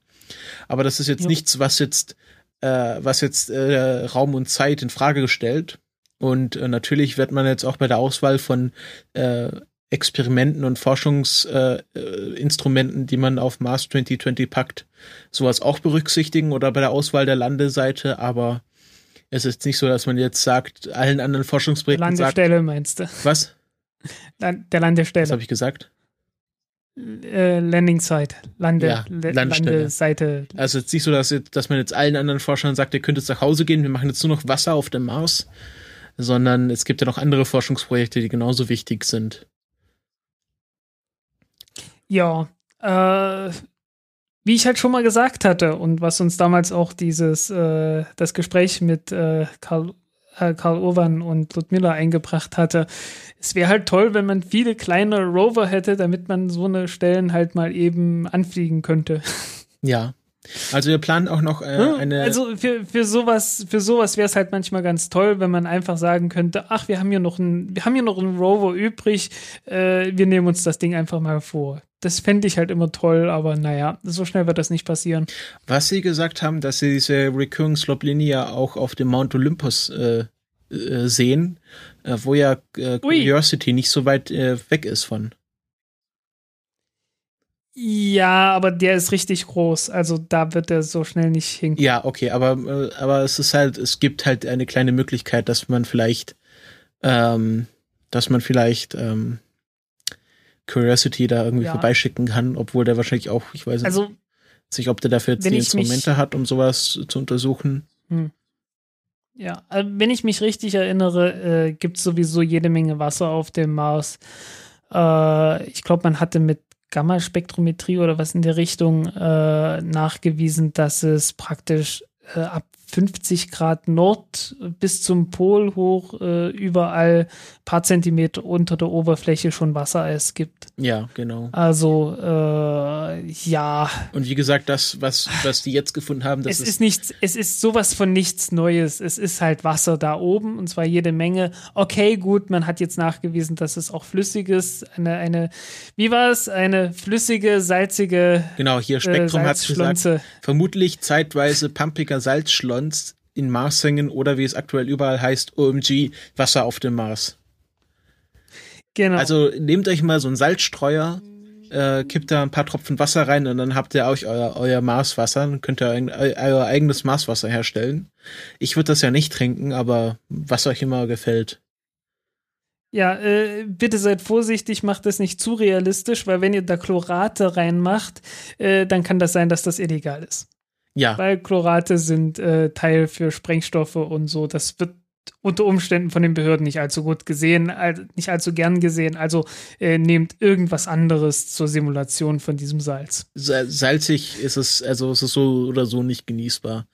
Aber das ist jetzt ja. nichts, was jetzt, äh, was jetzt äh, Raum und Zeit in Frage stellt und äh, natürlich wird man jetzt auch bei der Auswahl von äh, Experimenten und Forschungsinstrumenten, äh, die man auf Mars 2020 packt, sowas auch berücksichtigen oder bei der Auswahl der Landeseite, aber es ist nicht so, dass man jetzt sagt, allen anderen Forschungsprojekten Landestelle sagt, meinst du? Was? Der Landestelle. Was habe ich gesagt? Äh, Landing Site, Lande, ja, Landeseite. Also es ist nicht so, dass, dass man jetzt allen anderen Forschern sagt, ihr könnt jetzt nach Hause gehen, wir machen jetzt nur noch Wasser auf dem Mars, sondern es gibt ja noch andere Forschungsprojekte, die genauso wichtig sind. Ja, äh, wie ich halt schon mal gesagt hatte und was uns damals auch dieses, äh, das Gespräch mit äh, Karl, Karl Owan und Ludmilla eingebracht hatte, es wäre halt toll, wenn man viele kleine Rover hätte, damit man so eine Stellen halt mal eben anfliegen könnte. Ja, also wir planen auch noch äh, eine. Also für, für sowas, für sowas wäre es halt manchmal ganz toll, wenn man einfach sagen könnte, ach, wir haben hier noch ein, wir haben hier noch einen Rover übrig, äh, wir nehmen uns das Ding einfach mal vor. Das fände ich halt immer toll, aber naja, so schnell wird das nicht passieren. Was Sie gesagt haben, dass Sie diese Recurring Slope Linie auch auf dem Mount Olympus äh, äh, sehen, äh, wo ja äh, Curiosity nicht so weit weg ist von. Ja, aber der ist richtig groß. Also da wird er so schnell nicht hinkommen. Ja, okay, aber, äh, aber es ist halt, es gibt halt eine kleine Möglichkeit, dass man vielleicht, ähm, dass man vielleicht ähm, Curiosity da irgendwie ja. vorbeischicken kann, obwohl der wahrscheinlich auch, ich weiß also, nicht, ob der dafür jetzt die Instrumente hat, um sowas zu untersuchen. Hm. Ja, äh, wenn ich mich richtig erinnere, äh, gibt es sowieso jede Menge Wasser auf dem Mars. Äh, ich glaube, man hatte mit Gammaspektrometrie oder was in der Richtung äh, nachgewiesen, dass es praktisch äh, ab 50 Grad Nord bis zum Pol hoch äh, überall paar Zentimeter unter der Oberfläche schon Wassereis gibt. Ja, genau. Also äh, ja. Und wie gesagt, das, was, was die jetzt gefunden haben, das es ist, ist nichts, es ist sowas von nichts Neues. Es ist halt Wasser da oben und zwar jede Menge. Okay, gut, man hat jetzt nachgewiesen, dass es auch flüssiges, eine, eine, wie war es, eine flüssige, salzige. Genau, hier Spektrum äh, hat gesagt, vermutlich zeitweise pumpiger Salzschlons in Marshängen oder wie es aktuell überall heißt, OMG, Wasser auf dem Mars. Genau. Also nehmt euch mal so einen Salzstreuer, äh, kippt da ein paar Tropfen Wasser rein und dann habt ihr euch euer, euer Marswasser, dann könnt ihr euer eigenes Marswasser herstellen. Ich würde das ja nicht trinken, aber was euch immer gefällt. Ja, äh, bitte seid vorsichtig, macht das nicht zu realistisch, weil wenn ihr da Chlorate reinmacht, äh, dann kann das sein, dass das illegal ist. Ja. Weil Chlorate sind äh, Teil für Sprengstoffe und so. Das wird unter Umständen von den Behörden nicht allzu gut gesehen, nicht allzu gern gesehen. Also äh, nehmt irgendwas anderes zur Simulation von diesem Salz. Salzig ist es, also es ist so oder so nicht genießbar.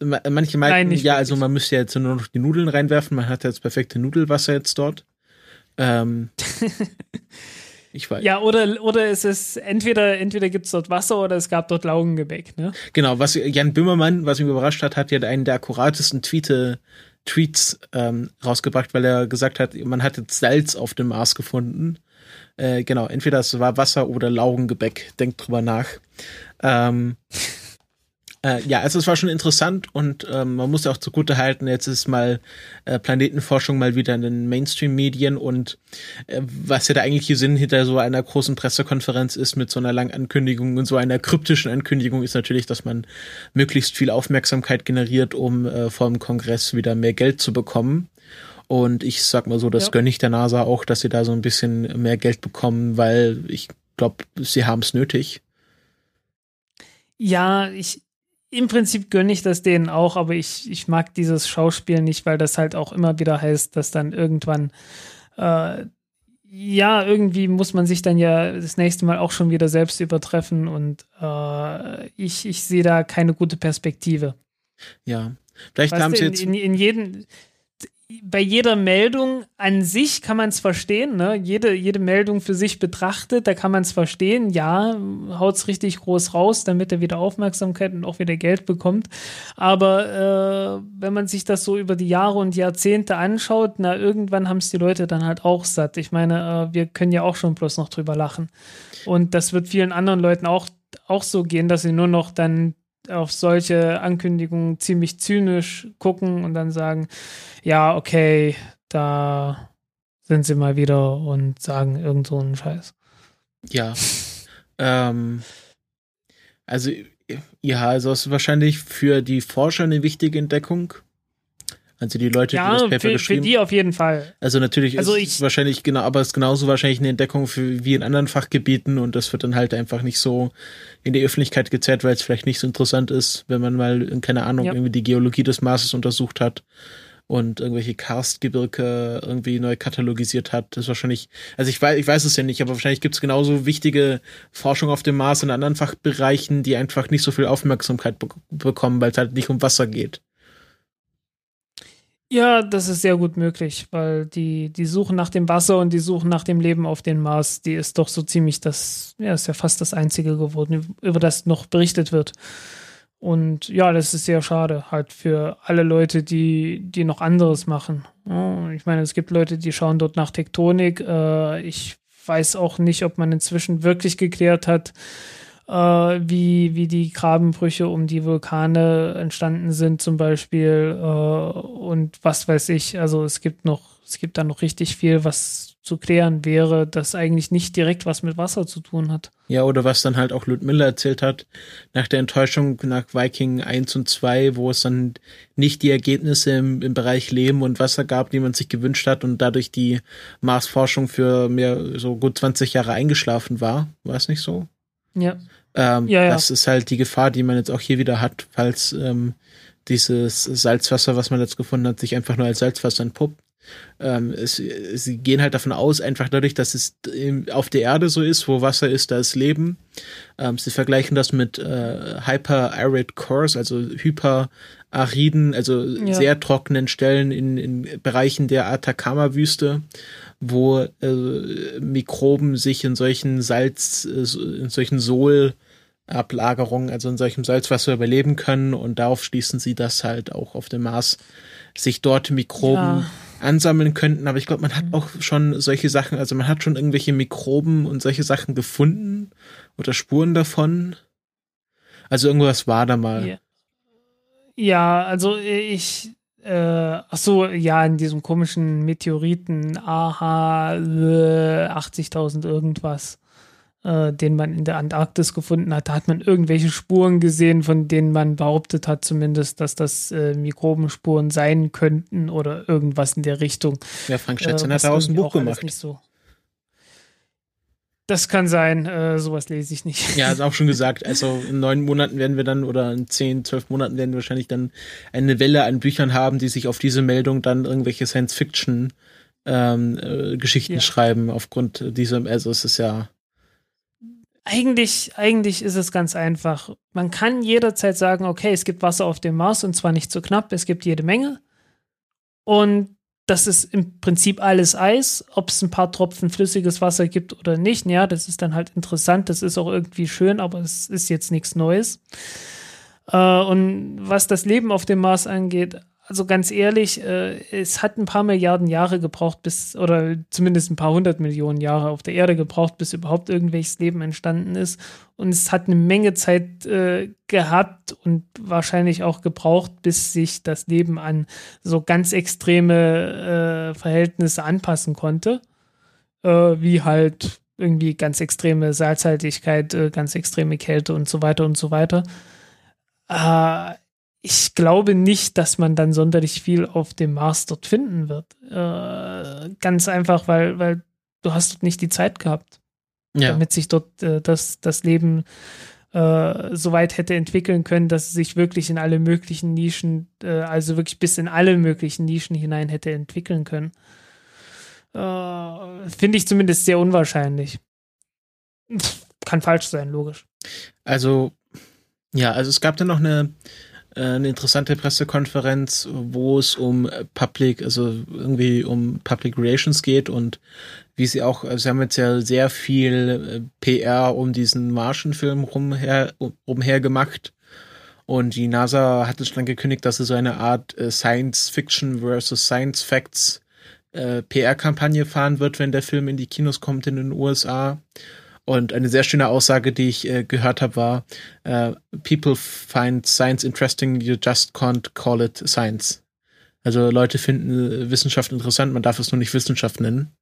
Manche meinten, Nein, ja, also man müsste jetzt nur noch die Nudeln reinwerfen, man hat jetzt perfekte Nudelwasser jetzt dort. Ähm, ich weiß. Ja, oder, oder es ist entweder, entweder gibt es dort Wasser oder es gab dort Laugengebäck, ne? Genau, was Jan Böhmermann, was mich überrascht hat, hat ja einen der akkuratesten Tweete, Tweets ähm, rausgebracht, weil er gesagt hat, man hat jetzt Salz auf dem Mars gefunden. Äh, genau, entweder es war Wasser oder Laugengebäck. Denkt drüber nach. Ähm, äh, ja, also es war schon interessant und ähm, man muss ja auch zugute halten, jetzt ist mal äh, Planetenforschung mal wieder in den Mainstream-Medien und äh, was ja der eigentliche Sinn hinter so einer großen Pressekonferenz ist mit so einer langen Ankündigung und so einer kryptischen Ankündigung ist natürlich, dass man möglichst viel Aufmerksamkeit generiert, um äh, vor dem Kongress wieder mehr Geld zu bekommen. Und ich sag mal so, das ja. gönne ich der NASA auch, dass sie da so ein bisschen mehr Geld bekommen, weil ich glaube, sie haben es nötig. Ja, ich, im Prinzip gönne ich das denen auch, aber ich, ich mag dieses Schauspiel nicht, weil das halt auch immer wieder heißt, dass dann irgendwann, äh, ja, irgendwie muss man sich dann ja das nächste Mal auch schon wieder selbst übertreffen und äh, ich, ich sehe da keine gute Perspektive. Ja, vielleicht weißt haben sie jetzt. In, in, in jedem, bei jeder Meldung an sich kann man es verstehen, ne? Jede, jede Meldung für sich betrachtet, da kann man es verstehen, ja, haut es richtig groß raus, damit er wieder Aufmerksamkeit und auch wieder Geld bekommt. Aber äh, wenn man sich das so über die Jahre und Jahrzehnte anschaut, na, irgendwann haben es die Leute dann halt auch satt. Ich meine, äh, wir können ja auch schon bloß noch drüber lachen. Und das wird vielen anderen Leuten auch, auch so gehen, dass sie nur noch dann auf solche Ankündigungen ziemlich zynisch gucken und dann sagen, ja, okay, da sind sie mal wieder und sagen irgend so einen Scheiß. Ja. ähm, also, ja, also es ist wahrscheinlich für die Forscher eine wichtige Entdeckung. Also die Leute, ja, die das Paper für, geschrieben für die auf jeden Fall. Also natürlich also ist es wahrscheinlich genau, aber es ist genauso wahrscheinlich eine Entdeckung für wie in anderen Fachgebieten und das wird dann halt einfach nicht so in die Öffentlichkeit gezerrt, weil es vielleicht nicht so interessant ist, wenn man mal, keine Ahnung, ja. irgendwie die Geologie des Marses untersucht hat und irgendwelche Karstgebirge irgendwie neu katalogisiert hat. Das ist wahrscheinlich, also ich weiß, ich weiß es ja nicht, aber wahrscheinlich gibt es genauso wichtige Forschung auf dem Mars in anderen Fachbereichen, die einfach nicht so viel Aufmerksamkeit be bekommen, weil es halt nicht um Wasser geht. Ja, das ist sehr gut möglich, weil die, die Suche nach dem Wasser und die Suche nach dem Leben auf dem Mars, die ist doch so ziemlich das, ja, ist ja fast das Einzige geworden, über das noch berichtet wird. Und ja, das ist sehr schade, halt für alle Leute, die, die noch anderes machen. Ich meine, es gibt Leute, die schauen dort nach Tektonik. Äh, ich weiß auch nicht, ob man inzwischen wirklich geklärt hat, äh, wie, wie die Grabenbrüche um die Vulkane entstanden sind zum Beispiel äh, und was weiß ich. Also es gibt noch, es gibt da noch richtig viel, was zu klären wäre, das eigentlich nicht direkt was mit Wasser zu tun hat. Ja, oder was dann halt auch Ludmilla erzählt hat, nach der Enttäuschung nach Viking 1 und 2, wo es dann nicht die Ergebnisse im, im Bereich Leben und Wasser gab, die man sich gewünscht hat und dadurch die Marsforschung für mehr so gut 20 Jahre eingeschlafen war. War es nicht so? Ja. Ähm, ja, ja. Das ist halt die Gefahr, die man jetzt auch hier wieder hat, falls ähm, dieses Salzwasser, was man jetzt gefunden hat, sich einfach nur als Salzwasser entpuppt. Ähm, es, sie gehen halt davon aus, einfach dadurch, dass es auf der Erde so ist, wo Wasser ist, da ist Leben. Ähm, sie vergleichen das mit äh, Hyper-Arid Cores, also hyperariden, also ja. sehr trockenen Stellen in, in Bereichen der Atacama-Wüste wo äh, Mikroben sich in solchen Salz, äh, in solchen Solablagerungen, also in solchem Salzwasser überleben können und darauf schließen sie, dass halt auch auf dem Mars sich dort Mikroben ja. ansammeln könnten. Aber ich glaube, man hat mhm. auch schon solche Sachen, also man hat schon irgendwelche Mikroben und solche Sachen gefunden oder Spuren davon. Also irgendwas war da mal. Ja, ja also ich äh, ach so, ja, in diesem komischen Meteoriten AH 80.000 irgendwas. äh, den man in der Antarktis gefunden hat. Da hat man irgendwelche Spuren gesehen, von denen man behauptet hat zumindest, dass das äh, Mikrobenspuren sein könnten oder irgendwas in der Richtung. Ja, Frank Schätzchen äh, hat daraus ein Buch gemacht. Nicht so. Das kann sein, äh, sowas lese ich nicht. Ja, ist auch schon gesagt. Also in neun Monaten werden wir dann oder in zehn, zwölf Monaten werden wir wahrscheinlich dann eine Welle an Büchern haben, die sich auf diese Meldung dann irgendwelche Science-Fiction ähm, äh, Geschichten ja. schreiben aufgrund dieser, also es ist ja. Eigentlich, eigentlich ist es ganz einfach. Man kann jederzeit sagen, okay, es gibt Wasser auf dem Mars und zwar nicht so knapp, es gibt jede Menge. Und das ist im Prinzip alles Eis. Ob es ein paar Tropfen flüssiges Wasser gibt oder nicht, ja, das ist dann halt interessant. Das ist auch irgendwie schön, aber es ist jetzt nichts Neues. Äh, und was das Leben auf dem Mars angeht, also ganz ehrlich, äh, es hat ein paar Milliarden Jahre gebraucht, bis, oder zumindest ein paar hundert Millionen Jahre auf der Erde gebraucht, bis überhaupt irgendwelches Leben entstanden ist. Und es hat eine Menge Zeit äh, gehabt und wahrscheinlich auch gebraucht, bis sich das Leben an so ganz extreme äh, Verhältnisse anpassen konnte. Äh, wie halt irgendwie ganz extreme Salzhaltigkeit, äh, ganz extreme Kälte und so weiter und so weiter. Äh, ich glaube nicht, dass man dann sonderlich viel auf dem Mars dort finden wird. Äh, ganz einfach, weil, weil du hast dort nicht die Zeit gehabt, ja. damit sich dort äh, das, das Leben äh, so weit hätte entwickeln können, dass es sich wirklich in alle möglichen Nischen, äh, also wirklich bis in alle möglichen Nischen hinein hätte entwickeln können. Äh, finde ich zumindest sehr unwahrscheinlich. Kann falsch sein, logisch. Also, ja, also es gab dann noch eine eine interessante Pressekonferenz, wo es um Public, also irgendwie um Public Relations geht und wie sie auch, sie haben jetzt ja sehr viel äh, PR um diesen Martian-Film rumher, umher gemacht. Und die NASA hat es schon angekündigt, dass sie so eine Art äh, Science Fiction versus Science Facts äh, PR-Kampagne fahren wird, wenn der Film in die Kinos kommt in den USA. Und eine sehr schöne Aussage, die ich äh, gehört habe, war, äh, People find science interesting, you just can't call it science. Also Leute finden äh, Wissenschaft interessant, man darf es nur nicht Wissenschaft nennen.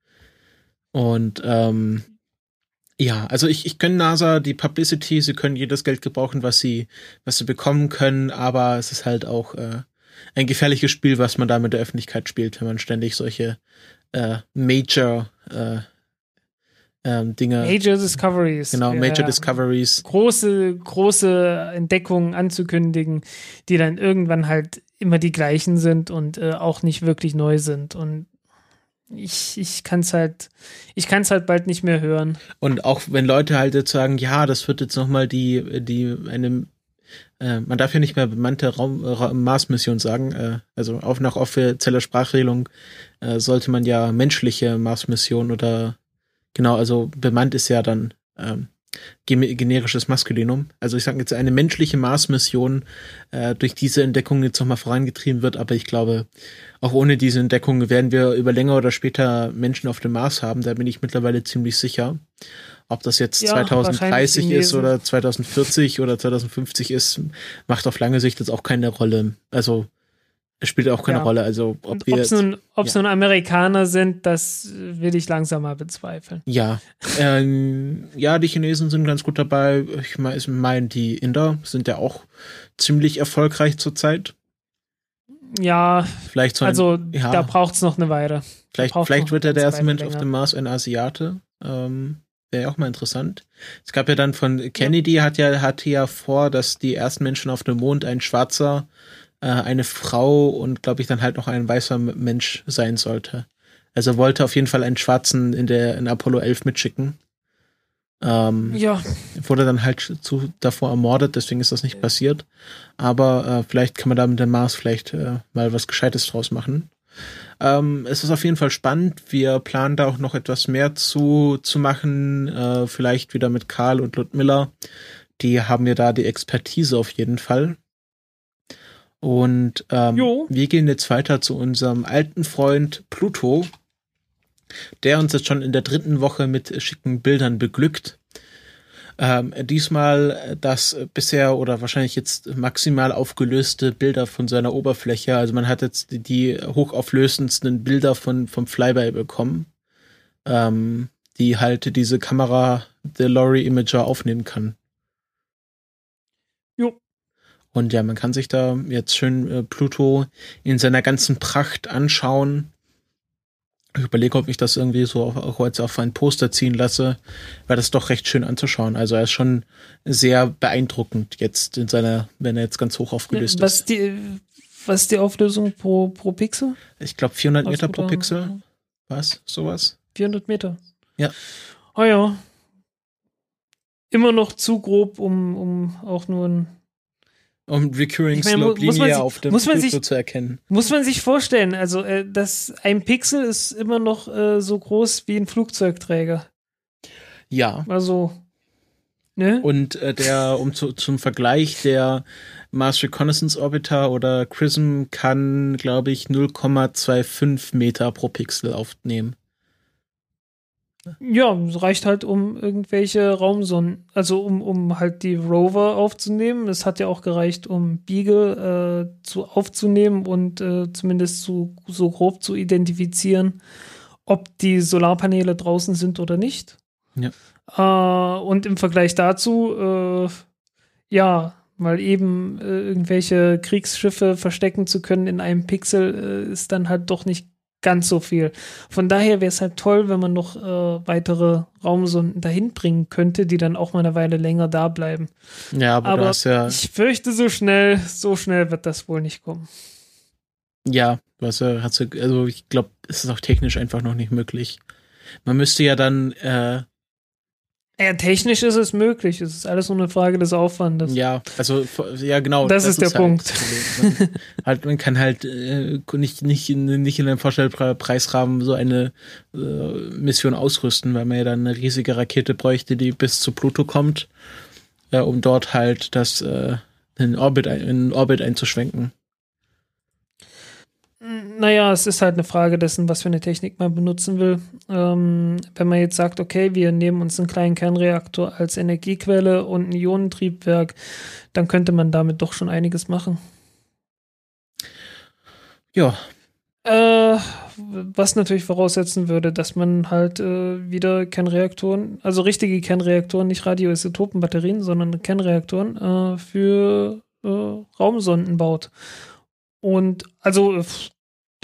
Und ähm, ja, also ich, ich gönne NASA die Publicity, sie können jedes Geld gebrauchen, was sie, was sie bekommen können, aber es ist halt auch äh, ein gefährliches Spiel, was man da mit der Öffentlichkeit spielt, wenn man ständig solche äh, Major äh, ähm, Dinge. Major Discoveries. Genau, Major ja, Discoveries. Große, große Entdeckungen anzukündigen, die dann irgendwann halt immer die gleichen sind und äh, auch nicht wirklich neu sind. Und ich, ich kann es halt, ich kann es halt bald nicht mehr hören. Und auch wenn Leute halt jetzt sagen, ja, das wird jetzt nochmal die, die, eine, äh, man darf ja nicht mehr bemannte Raum, Mars-Mission sagen, äh, also auch nach offizieller Sprachregelung äh, sollte man ja menschliche Mars-Mission oder Genau, also bemannt ist ja dann ähm, generisches Maskulinum. Also ich sage jetzt eine menschliche Mars-Mission äh, durch diese Entdeckung jetzt nochmal vorangetrieben wird, aber ich glaube, auch ohne diese Entdeckung werden wir über länger oder später Menschen auf dem Mars haben, da bin ich mittlerweile ziemlich sicher. Ob das jetzt ja, 2030 ist oder 2040 oder 2050 ist, macht auf lange Sicht jetzt auch keine Rolle. Also spielt auch keine ja. Rolle. Also ob es nun, ob's ja. nun Amerikaner sind, das will ich langsam mal bezweifeln. Ja, ähm, ja, die Chinesen sind ganz gut dabei. Ich meine, die Inder sind ja auch ziemlich erfolgreich zurzeit. Ja, vielleicht so ein, also ja. da braucht es noch eine Weile. Vielleicht, vielleicht wird er der erste Mensch auf dem Mars ein Asiate. Ähm, Wäre ja auch mal interessant. Es gab ja dann von Kennedy ja. hat ja hatte ja vor, dass die ersten Menschen auf dem Mond ein Schwarzer äh, eine Frau und glaube ich dann halt noch ein weißer Mensch sein sollte. Also wollte auf jeden Fall einen Schwarzen in der in Apollo 11 mitschicken. Ähm, ja. Wurde dann halt zu, davor ermordet, deswegen ist das nicht passiert. Aber äh, vielleicht kann man da mit dem Mars vielleicht äh, mal was Gescheites draus machen. Ähm, es ist auf jeden Fall spannend. Wir planen da auch noch etwas mehr zu, zu machen. Äh, vielleicht wieder mit Karl und Ludmilla. Die haben ja da die Expertise auf jeden Fall. Und ähm, wir gehen jetzt weiter zu unserem alten Freund Pluto, der uns jetzt schon in der dritten Woche mit schicken Bildern beglückt. Ähm, diesmal das bisher oder wahrscheinlich jetzt maximal aufgelöste Bilder von seiner Oberfläche. Also man hat jetzt die, die hochauflösendsten Bilder von vom Flyby bekommen, ähm, die halt diese Kamera der Lorry Imager aufnehmen kann. Und ja, man kann sich da jetzt schön äh, Pluto in seiner ganzen Pracht anschauen. Ich überlege, ob ich das irgendwie so auch, auch jetzt auf ein Poster ziehen lasse, weil das doch recht schön anzuschauen. Also er ist schon sehr beeindruckend jetzt in seiner, wenn er jetzt ganz hoch aufgelöst was ist. Die, was ist die Auflösung pro, pro Pixel? Ich glaube 400 Meter pro. Pixel. Was? Sowas? 400 Meter. Ja. Ah ja. Immer noch zu grob, um, um auch nur ein. Um Recurring meine, Slope muss Linear sich- auf dem muss sich- zu erkennen. Muss man sich vorstellen, also äh, das, ein Pixel ist immer noch äh, so groß wie ein Flugzeugträger. Ja. Also. Ne? Und äh, der, um zu, zum Vergleich, der Mars Reconnaissance Orbiter oder XRISM kann, glaube ich, 0,25 Meter pro Pixel aufnehmen. Ja, es reicht halt, um irgendwelche Raumsonden, also um, um halt die Rover aufzunehmen. Es hat ja auch gereicht, um Beagle äh, zu, aufzunehmen und äh, zumindest zu, so grob zu identifizieren, ob die Solarpaneele draußen sind oder nicht. Ja. Äh, und im Vergleich dazu, äh, ja, mal eben äh, irgendwelche Kriegsschiffe verstecken zu können in einem Pixel, äh, ist dann halt doch nicht ganz so viel. Von daher wäre es halt toll, wenn man noch äh, weitere Raumsonden dahin bringen könnte, die dann auch mal eine Weile länger da bleiben. Ja, aber, du Aber hast ja, ich fürchte, so schnell, so schnell wird das wohl nicht kommen. ja, ja, hast ja, also ich glaube, es ist auch technisch einfach noch nicht möglich. Man müsste ja dann, äh, Ja, technisch ist es möglich. Es ist alles nur eine Frage des Aufwandes. ja, also, ja, genau. Das ist der halt Punkt. das. Man, halt, man kann halt äh, nicht, nicht, in, nicht in einem Vorstellpreisrahmen so eine äh, Mission ausrüsten, weil man ja dann eine riesige Rakete bräuchte, die bis zu Pluto kommt, äh, um dort halt das äh, in Orbit, in Orbit einzuschwenken. Naja, es ist halt eine Frage dessen, was für eine Technik man benutzen will. Ähm, wenn man jetzt sagt, okay, wir nehmen uns einen kleinen Kernreaktor als Energiequelle und ein Ionentriebwerk, dann könnte man damit doch schon einiges machen. Ja, Äh, was natürlich voraussetzen würde, dass man halt äh, wieder Kernreaktoren, also richtige Kernreaktoren, nicht Radioisotopenbatterien, sondern Kernreaktoren äh, für äh, Raumsonden baut. Und also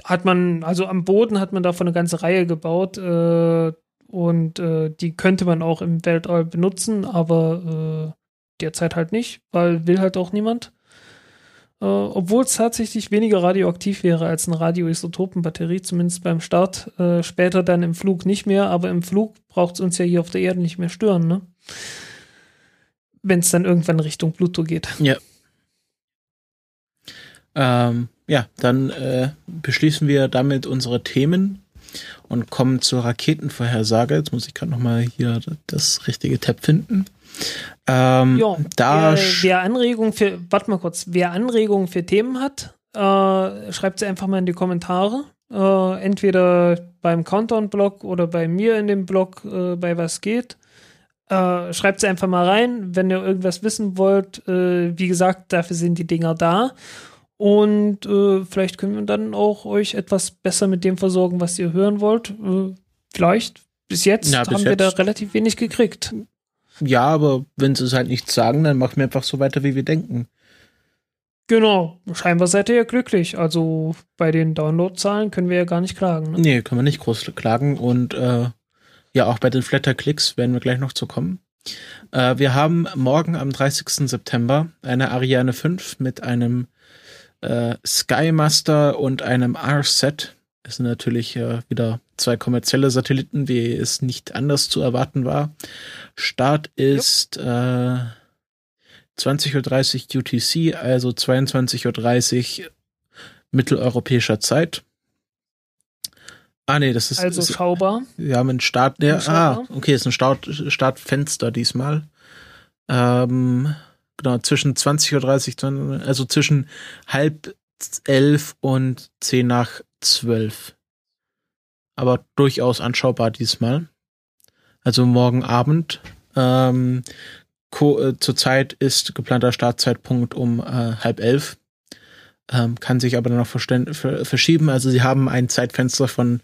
hat man, also am Boden hat man davon eine ganze Reihe gebaut äh, und äh, die könnte man auch im Weltall benutzen, aber äh, derzeit halt nicht, weil will halt auch niemand. Äh, obwohl es tatsächlich weniger radioaktiv wäre als eine Radioisotopenbatterie, zumindest beim Start. Äh, später dann im Flug nicht mehr, aber im Flug braucht es uns ja hier auf der Erde nicht mehr stören, ne? Wenn es dann irgendwann Richtung Pluto geht. Ähm, ja, dann äh, beschließen wir damit unsere Themen und kommen zur Raketenvorhersage. Jetzt muss ich gerade noch mal hier das richtige Tab finden. Ähm, Ja, da wer, wer Anregungen für, warte mal kurz, wer Anregungen für Themen hat, äh, schreibt sie einfach mal in die Kommentare. Äh, entweder beim Countdown-Blog oder bei mir in dem Blog, äh, bei was geht. Äh, schreibt sie einfach mal rein, wenn ihr irgendwas wissen wollt. Äh, wie gesagt, dafür sind die Dinger da. Und äh, vielleicht können wir dann auch euch etwas besser mit dem versorgen, was ihr hören wollt. Äh, vielleicht. Bis jetzt Ja, bis haben wir da jetzt. relativ wenig gekriegt. ja, aber wenn sie es halt nicht sagen, dann machen wir einfach so weiter, wie wir denken. Genau, scheinbar seid ihr ja glücklich. Also bei den Downloadzahlen können wir ja gar nicht klagen. Ne? Nee, können wir nicht groß klagen. Und äh, ja, auch bei den Flatterklicks werden wir gleich noch zu kommen. Äh, wir haben morgen am 30. September eine Ariane 5 mit einem äh, Skymaster und einem R-Set. Das sind natürlich äh, wieder zwei kommerzielle Satelliten, wie es nicht anders zu erwarten war. Start ist äh, 20.30 Uhr UTC, also 22.30 Uhr mitteleuropäischer Zeit. Ah, nee, das ist, Also ist schaubar. wir haben einen Start, ja, ah, okay, ist ein Start, Startfenster diesmal. Ähm, genau, zwischen 20.30 Uhr, also zwischen halb elf und zehn nach zwölf. Aber durchaus anschaubar diesmal. Also morgen Abend. Ähm, äh, zurzeit ist geplanter Startzeitpunkt um äh, halb elf. Ähm, kann sich aber dann noch verschieben. Also sie haben ein Zeitfenster von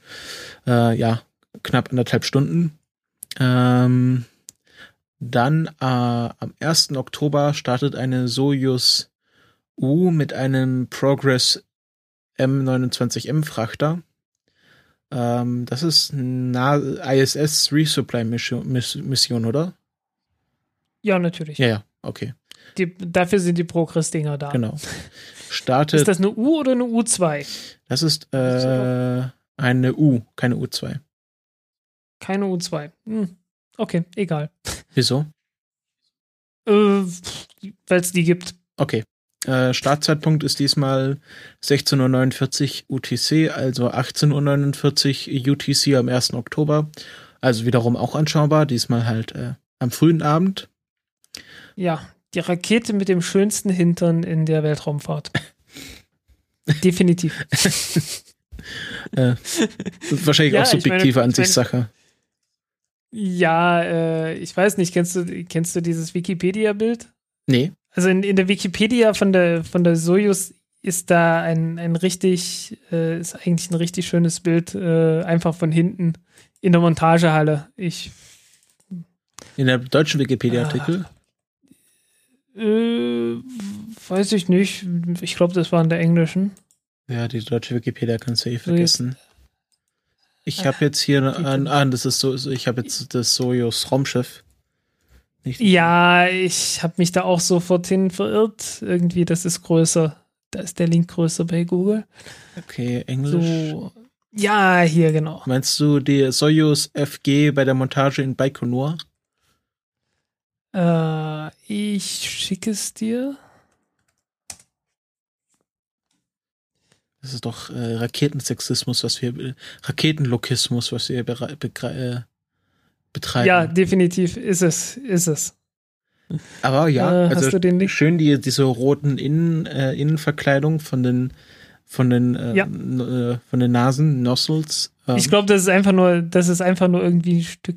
äh, ja, knapp anderthalb Stunden. Ähm, Dann äh, am 1. Oktober startet eine Soyuz U mit einem Progress M29M Frachter. Ähm, das ist eine ISS Resupply Mission, Mission, oder? Ja, natürlich. Ja, ja, okay. Die, dafür sind die Progress-Dinger da. Genau. Startet. ist das eine U oder eine U2? Das ist äh, eine U, keine U2. Keine U2. Hm. Okay, egal. Wieso? Äh, Weil es die gibt. Okay. Äh, Startzeitpunkt ist diesmal 16.49 Uhr UTC, also 18.49 Uhr UTC am 1. Oktober. Also wiederum auch anschaubar, diesmal halt äh, am frühen Abend. Ja, die Rakete mit dem schönsten Hintern in der Weltraumfahrt. Definitiv. äh, wahrscheinlich ja, auch subjektive meine, Ansichtssache. Ja, äh, ich weiß nicht, kennst du, kennst du dieses Wikipedia-Bild? Nee. Also in, in der Wikipedia von der von der Soyuz ist da ein, ein richtig, äh, ist eigentlich ein richtig schönes Bild, äh, einfach von hinten in der Montagehalle. Ich. In der deutschen Wikipedia-Artikel? Äh, weiß ich nicht. Ich glaube, das war in der englischen. Ja, die deutsche Wikipedia kannst du eh vergessen. Ich habe jetzt hier ein, ah, das ist so, ich habe jetzt das Soyuz Raumschiff. Nicht ja, ich habe mich da auch sofort hin verirrt. Irgendwie, das ist größer. Da ist der Link größer bei Google. Okay, Englisch. So, ja, hier genau. Meinst du die Soyuz FG bei der Montage in Baikonur? Äh, ich schicke es dir. Das ist doch äh, Raketensexismus, was wir, Raketenlokismus, was wir äh, betreiben. Ja, definitiv ist es, ist es. Aber ja, äh, also schön die, diese roten Innen, äh, Innenverkleidung von den von den äh, ja. äh, von den Nasen, Nozzles. Ähm. Ich glaube, das ist einfach nur, das ist einfach nur irgendwie ein Stück,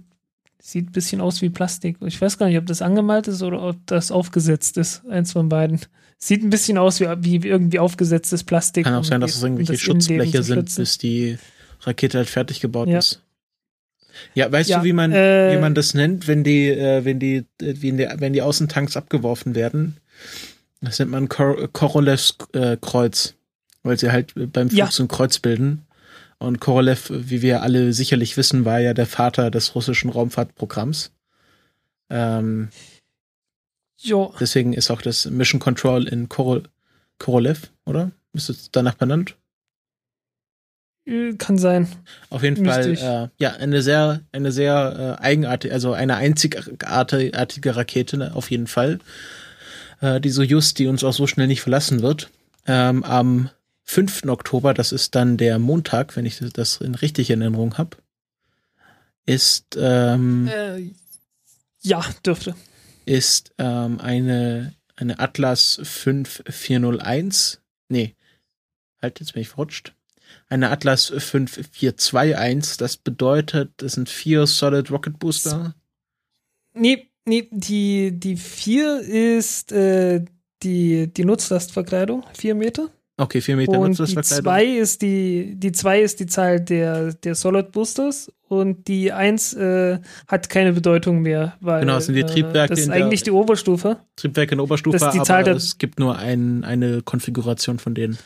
sieht ein bisschen aus wie Plastik. Ich weiß gar nicht, ob das angemalt ist oder ob das aufgesetzt ist, eins von beiden. Sieht ein bisschen aus wie, wie irgendwie aufgesetztes Plastik. Kann auch sein, dass es irgendwelche Schutzbleche sind, bis die Rakete halt fertig gebaut ja. ist. Ja, weißt ja, du, wie man, äh, wie man das nennt, wenn die, äh, wenn die, äh, wenn die, wenn die Außentanks abgeworfen werden? Das nennt man Kor Korolevs äh, Kreuz, weil sie halt beim Flug ja. so ein Kreuz bilden. Und Korolev, wie wir alle sicherlich wissen, war ja der Vater des russischen Raumfahrtprogramms. Ähm, jo. Deswegen ist auch das Mission Control in Korol Korolev, oder? Ist es danach benannt? Äh, kann sein. Auf jeden Fall, äh, ja, eine sehr, eine sehr äh, eigenartige, also eine einzigartige Rakete, ne, auf jeden Fall. Äh, die Soyuz, die uns auch so schnell nicht verlassen wird. Ähm, am 5. Oktober, das ist dann der Montag, wenn ich das in richtig in Erinnerung habe, ist ähm, äh, ja, dürfte. Ist ähm, eine, eine Atlas 5401. Nee, halt, jetzt bin ich verrutscht eine Atlas 5421. Das bedeutet, es sind vier Solid Rocket Booster. Nee, nee, die, die vier ist äh, die, die Nutzlastverkleidung, vier Meter. Okay, vier Meter und. Die zwei ist die, die zwei ist die Zahl der, der Solid Boosters und die eins äh, hat keine Bedeutung mehr, weil genau, das sind die Triebwerke. Äh, das ist eigentlich die Oberstufe. Triebwerke in Oberstufe, das ist die Zahl aber es gibt nur ein, eine Konfiguration von denen.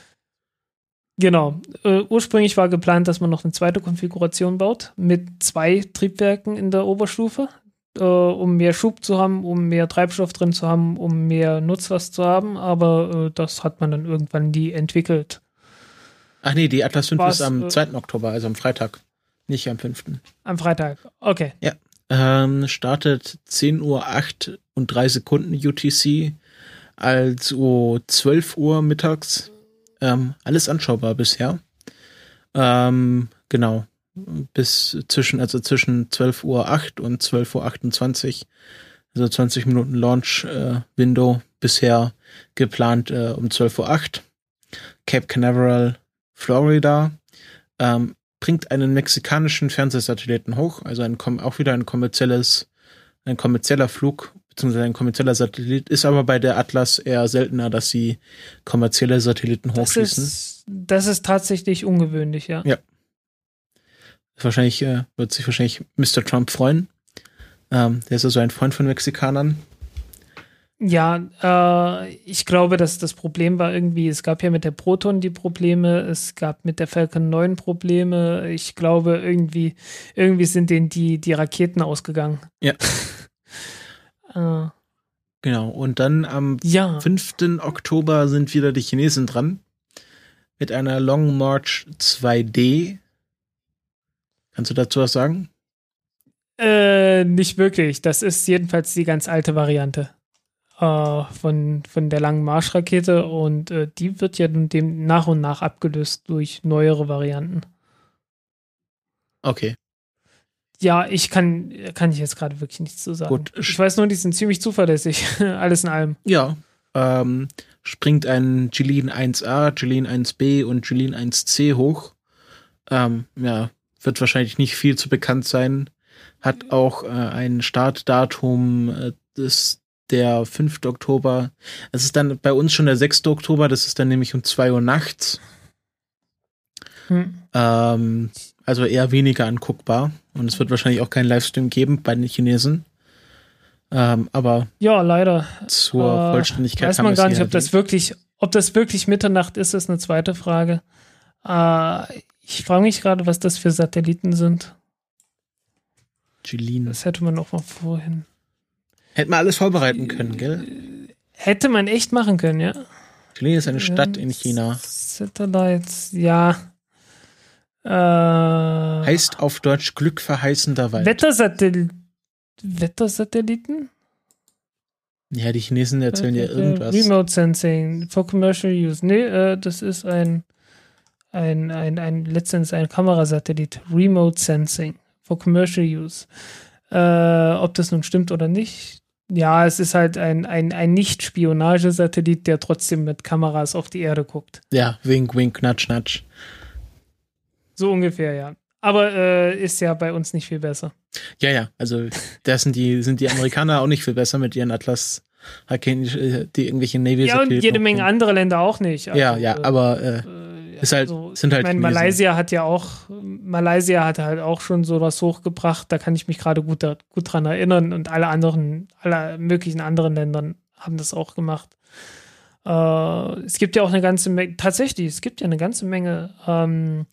Genau. Äh, ursprünglich war geplant, dass man noch eine zweite Konfiguration baut mit zwei Triebwerken in der Oberstufe, äh, um mehr Schub zu haben, um mehr Treibstoff drin zu haben, um mehr Nutzlast zu haben. Aber äh, das hat man dann irgendwann nie entwickelt. Ach nee, die Atlas 5 Was, ist am 2. Äh, Oktober, also am Freitag. Nicht am 5. Am Freitag, okay. Ja. Ähm, startet 10 Uhr 8 und 3 Sekunden UTC, also 12 Uhr mittags ähm, alles anschaubar bisher. Ähm, genau. Bis zwischen, also zwischen 12 Uhr 8 und 12 Uhr 28. Also 20 Minuten Launch äh, Window bisher geplant äh, um 12 Uhr 8. Cape Canaveral, Florida. Ähm, bringt einen mexikanischen Fernsehsatelliten hoch, also ein, auch wieder ein kommerzielles, ein kommerzieller Flug beziehungsweise ein kommerzieller Satellit, ist aber bei der Atlas eher seltener, dass sie kommerzielle Satelliten hochschießen. Das ist, das ist tatsächlich ungewöhnlich, ja. Ja. Wahrscheinlich äh, wird sich wahrscheinlich Mr. Trump freuen. Ähm, der ist ja so ein Freund von Mexikanern. Ja, äh, ich glaube, dass das Problem war irgendwie, es gab ja mit der Proton die Probleme, es gab mit der Falcon 9 Probleme. Ich glaube, irgendwie, irgendwie sind denen die, die Raketen ausgegangen. Ja. äh, genau. Und dann am ja. 5. Oktober sind wieder die Chinesen dran. Mit einer Long March 2D. Kannst du dazu was sagen? Äh, nicht wirklich. Das ist jedenfalls die ganz alte Variante äh, von, von der langen Marschrakete und äh, die wird ja dem nach und nach abgelöst durch neuere Varianten. Okay. Ja, ich kann, kann ich jetzt gerade wirklich nichts zu sagen. Gut. Ich weiß nur, die sind ziemlich zuverlässig, alles in allem. Ja. Ähm, springt ein Jeline 1a, Jeline 1b und Jeline 1c hoch. Ähm, ja, wird wahrscheinlich nicht viel zu bekannt sein. Hat auch äh, ein Startdatum äh, des der 5. Oktober. Es ist dann bei uns schon der 6. Oktober, das ist dann nämlich um 2 Uhr nachts. Hm. Ähm, also eher weniger anguckbar. Und es wird wahrscheinlich auch keinen Livestream geben bei den Chinesen. Ähm, aber ja, leider. Zur äh, Vollständigkeit weiß man gar nicht, ob das wirklich, ob das wirklich Mitternacht ist, ist eine zweite Frage. Äh, ich frage mich gerade, was das für Satelliten sind. Jeline. Das hätte man auch mal vorhin. Hätte man alles vorbereiten können, gell? Hätte man echt machen können, ja. Jilin ist eine Stadt in China. Satellites, ja. Äh, heißt auf Deutsch Glück verheißender Wald. Wettersatell Wettersatelliten? Ja, die Chinesen erzählen ja irgendwas. Remote Sensing for Commercial Use. Nee, äh, das ist ein, ein, ein, ein, letztens ein Kamerasatellit. Remote Sensing for Commercial Use. Äh, ob das nun stimmt oder nicht, ja, es ist halt ein, ein, ein Nicht-Spionagesatellit, der trotzdem mit Kameras auf die Erde guckt. Ja, wink, wink, natsch, natsch. So ungefähr, ja. Aber äh, ist ja bei uns nicht viel besser. Ja, ja, also da sind die, sind die Amerikaner auch nicht viel besser mit ihren Atlas. Die irgendwelche Navy Ja, und jede Menge andere Länder auch nicht. Also, ja, ja, aber äh, äh ist halt, also, sind halt. Ich meine, Malaysia hat ja auch, Malaysia hat halt auch schon sowas hochgebracht. Da kann ich mich gerade gut, gut dran erinnern. Und alle anderen, alle möglichen anderen Ländern haben das auch gemacht. Äh, es gibt ja auch eine ganze Menge, tatsächlich, es gibt ja eine ganze Menge ähm,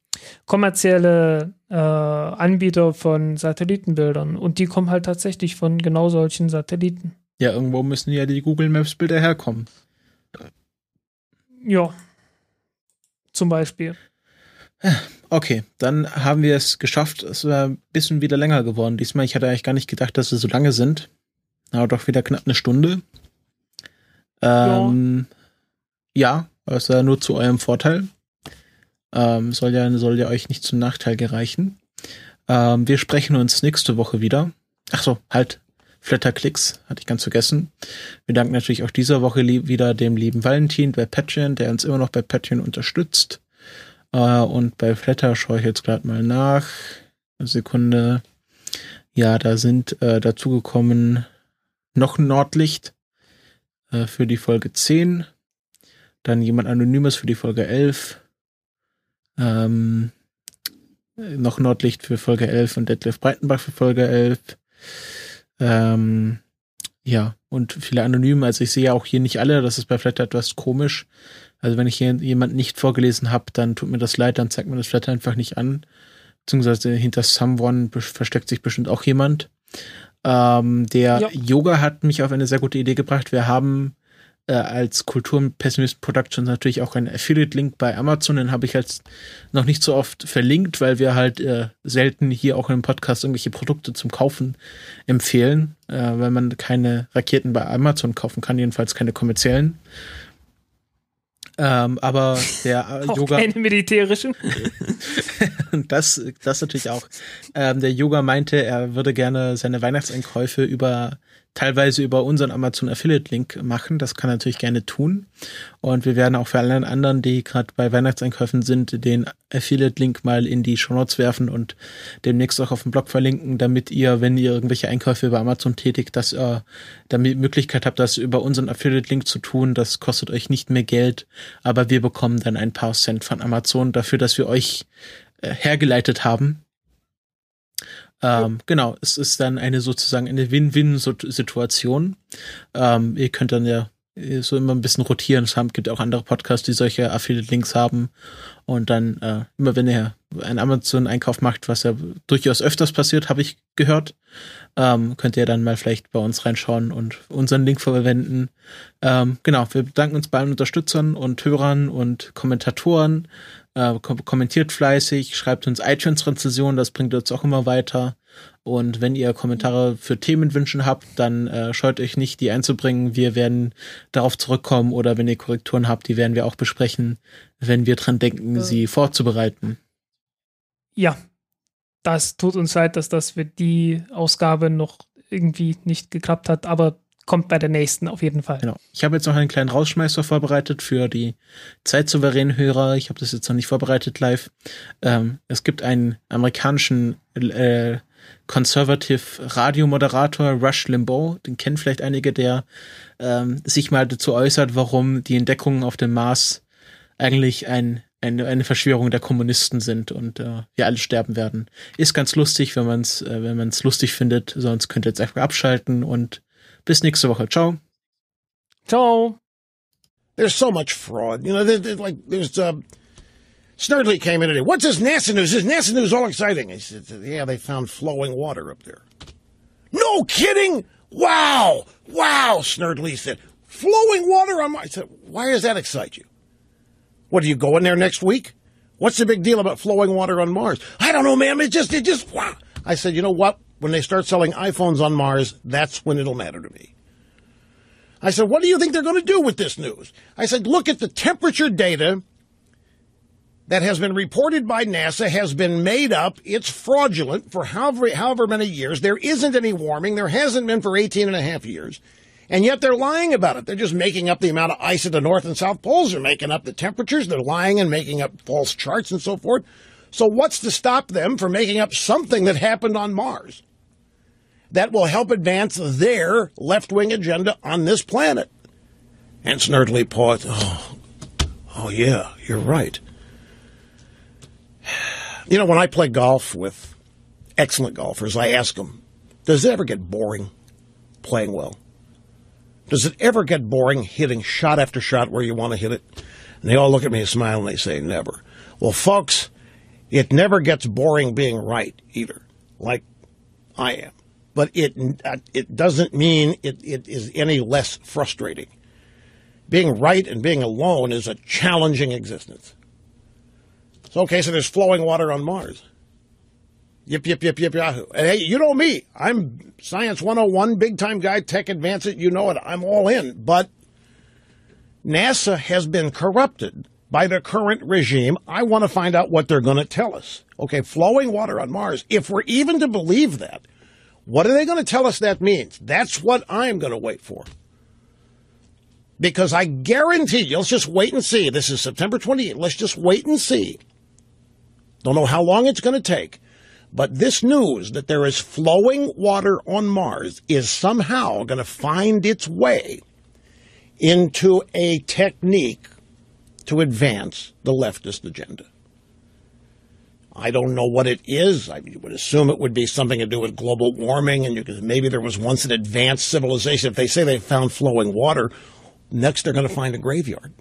kommerzielle äh, Anbieter von Satellitenbildern. Und die kommen halt tatsächlich von genau solchen Satelliten. Ja, irgendwo müssen ja die Google Maps Bilder herkommen. Ja, zum Beispiel. Okay, dann haben wir es geschafft. Es war ein bisschen wieder länger geworden. Diesmal, ich hatte eigentlich gar nicht gedacht, dass sie so lange sind. Aber doch wieder knapp eine Stunde. Ähm, ja, ja ist ja nur zu eurem Vorteil. Ähm, soll ja, soll ja euch nicht zum Nachteil gereichen. Ähm, wir sprechen uns nächste Woche wieder. Ach so, halt. Flatterklicks, hatte ich ganz vergessen. Wir danken natürlich auch dieser Woche wieder dem lieben Valentin bei Patreon, der uns immer noch bei Patreon unterstützt. Äh, und bei Flatter schaue ich jetzt gerade mal nach. Eine Sekunde. Ja, da sind äh, dazugekommen noch ein Nordlicht äh, für die Folge 10. Dann jemand Anonymes für die Folge 11. Ähm, noch Nordlicht für Folge 11 und Detlef Breitenbach für Folge 11. Ähm, ja, und viele Anonyme. Also ich sehe auch hier nicht alle. Das ist bei Flatter etwas komisch. Also wenn ich hier jemanden nicht vorgelesen habe, dann tut mir das leid, dann zeigt mir das Flatter einfach nicht an. Beziehungsweise hinter Someone versteckt sich bestimmt auch jemand. Ähm, der ja. Yoga hat mich auf eine sehr gute Idee gebracht. Wir haben äh, als Kulturpessimist Productions natürlich auch einen Affiliate-Link bei Amazon. Den habe ich jetzt noch nicht so oft verlinkt, weil wir halt äh, selten hier auch im Podcast irgendwelche Produkte zum Kaufen empfehlen, äh, weil man keine Raketen bei Amazon kaufen kann, jedenfalls keine kommerziellen. Ähm, aber der äh, auch Yoga. Keine militärischen. das, das natürlich auch. Ähm, der Yoga meinte, er würde gerne seine Weihnachtseinkäufe über teilweise über unseren Amazon Affiliate Link machen. Das kann er natürlich gerne tun. Und wir werden auch für alle anderen, die gerade bei Weihnachtseinkäufen sind, den Affiliate Link mal in die Show Notes werfen und demnächst auch auf dem Blog verlinken, damit ihr, wenn ihr irgendwelche Einkäufe über Amazon tätigt, dass ihr damit Möglichkeit habt, das über unseren Affiliate Link zu tun. Das kostet euch nicht mehr Geld, aber wir bekommen dann ein paar Cent von Amazon dafür, dass wir euch äh, hergeleitet haben Ähm, genau, es ist dann eine sozusagen eine Win-Win-Situation. Ähm, ihr könnt dann ja so immer ein bisschen rotieren. Es gibt auch andere Podcasts, die solche Affiliate-Links haben. Und dann äh, immer wenn ihr einen Amazon-Einkauf macht, was ja durchaus öfters passiert, habe ich gehört, ähm, könnt ihr dann mal vielleicht bei uns reinschauen und unseren Link verwenden. Ähm, genau, wir bedanken uns bei allen Unterstützern und Hörern und Kommentatoren. Äh, kom kommentiert fleißig, schreibt uns iTunes-Rezensionen, das bringt uns auch immer weiter. Und wenn ihr Kommentare für Themenwünschen habt, dann äh, scheut euch nicht, die einzubringen. Wir werden darauf zurückkommen oder wenn ihr Korrekturen habt, die werden wir auch besprechen, wenn wir dran denken, ja. sie vorzubereiten. Ja, das tut uns leid, dass das für die Ausgabe noch irgendwie nicht geklappt hat, aber kommt bei der nächsten auf jeden Fall. Genau. Ich habe jetzt noch einen kleinen Rausschmeißer vorbereitet für die zeitsouveränen Hörer. Ich habe das jetzt noch nicht vorbereitet live. Ähm, es gibt einen amerikanischen äh, Conservative Radiomoderator Rush Limbaugh, den kennen vielleicht einige, der ähm, sich mal dazu äußert, warum die Entdeckungen auf dem Mars eigentlich ein, eine, eine Verschwörung der Kommunisten sind und äh, wir alle sterben werden. Ist ganz lustig, wenn man es äh, wenn man lustig findet, sonst könnt ihr jetzt einfach abschalten und bis nächste Woche. Ciao. Ciao. There's so much fraud. You know, there's, like there's uh Snurdly came in today. What's this NASA news? Is NASA news all exciting? He said, Yeah, they found flowing water up there. No kidding! Wow! Wow! Snurdly said. Flowing water on Mars. I said, Why does that excite you? What, do you go in there next week? What's the big deal about flowing water on Mars? I don't know, ma'am. It just, it just, wow. I said, You know what? When they start selling iPhones on Mars, that's when it'll matter to me. I said, What do you think they're going to do with this news? I said, Look at the temperature data that has been reported by NASA has been made up. It's fraudulent for however, however many years. There isn't any warming. There hasn't been for 18 and a half years. And yet they're lying about it. They're just making up the amount of ice at the North and South Poles. They're making up the temperatures. They're lying and making up false charts and so forth. So what's to stop them from making up something that happened on Mars that will help advance their left-wing agenda on this planet? And Snurdly paused. Oh, oh yeah, you're right. You know, when I play golf with excellent golfers, I ask them, does it ever get boring playing well? Does it ever get boring hitting shot after shot where you want to hit it? And they all look at me and smile and they say, never. Well, folks, it never gets boring being right either, like I am. But it, it doesn't mean it, it is any less frustrating. Being right and being alone is a challenging existence. So, okay, so there's flowing water on Mars. Yip, yip, yip, yip, yahoo. And hey, you know me. I'm Science 101, big time guy, tech advanced. You know it. I'm all in. But NASA has been corrupted by the current regime. I want to find out what they're going to tell us. Okay, flowing water on Mars. If we're even to believe that, what are they going to tell us that means? That's what I'm going to wait for. Because I guarantee you, let's just wait and see. This is September 28th. Let's just wait and see don't know how long it's going to take. But this news that there is flowing water on Mars is somehow going to find its way into a technique to advance the leftist agenda. I don't know what it is. I would assume it would be something to do with global warming, and could, maybe there was once an advanced civilization. If they say they found flowing water, next they're going to find a graveyard.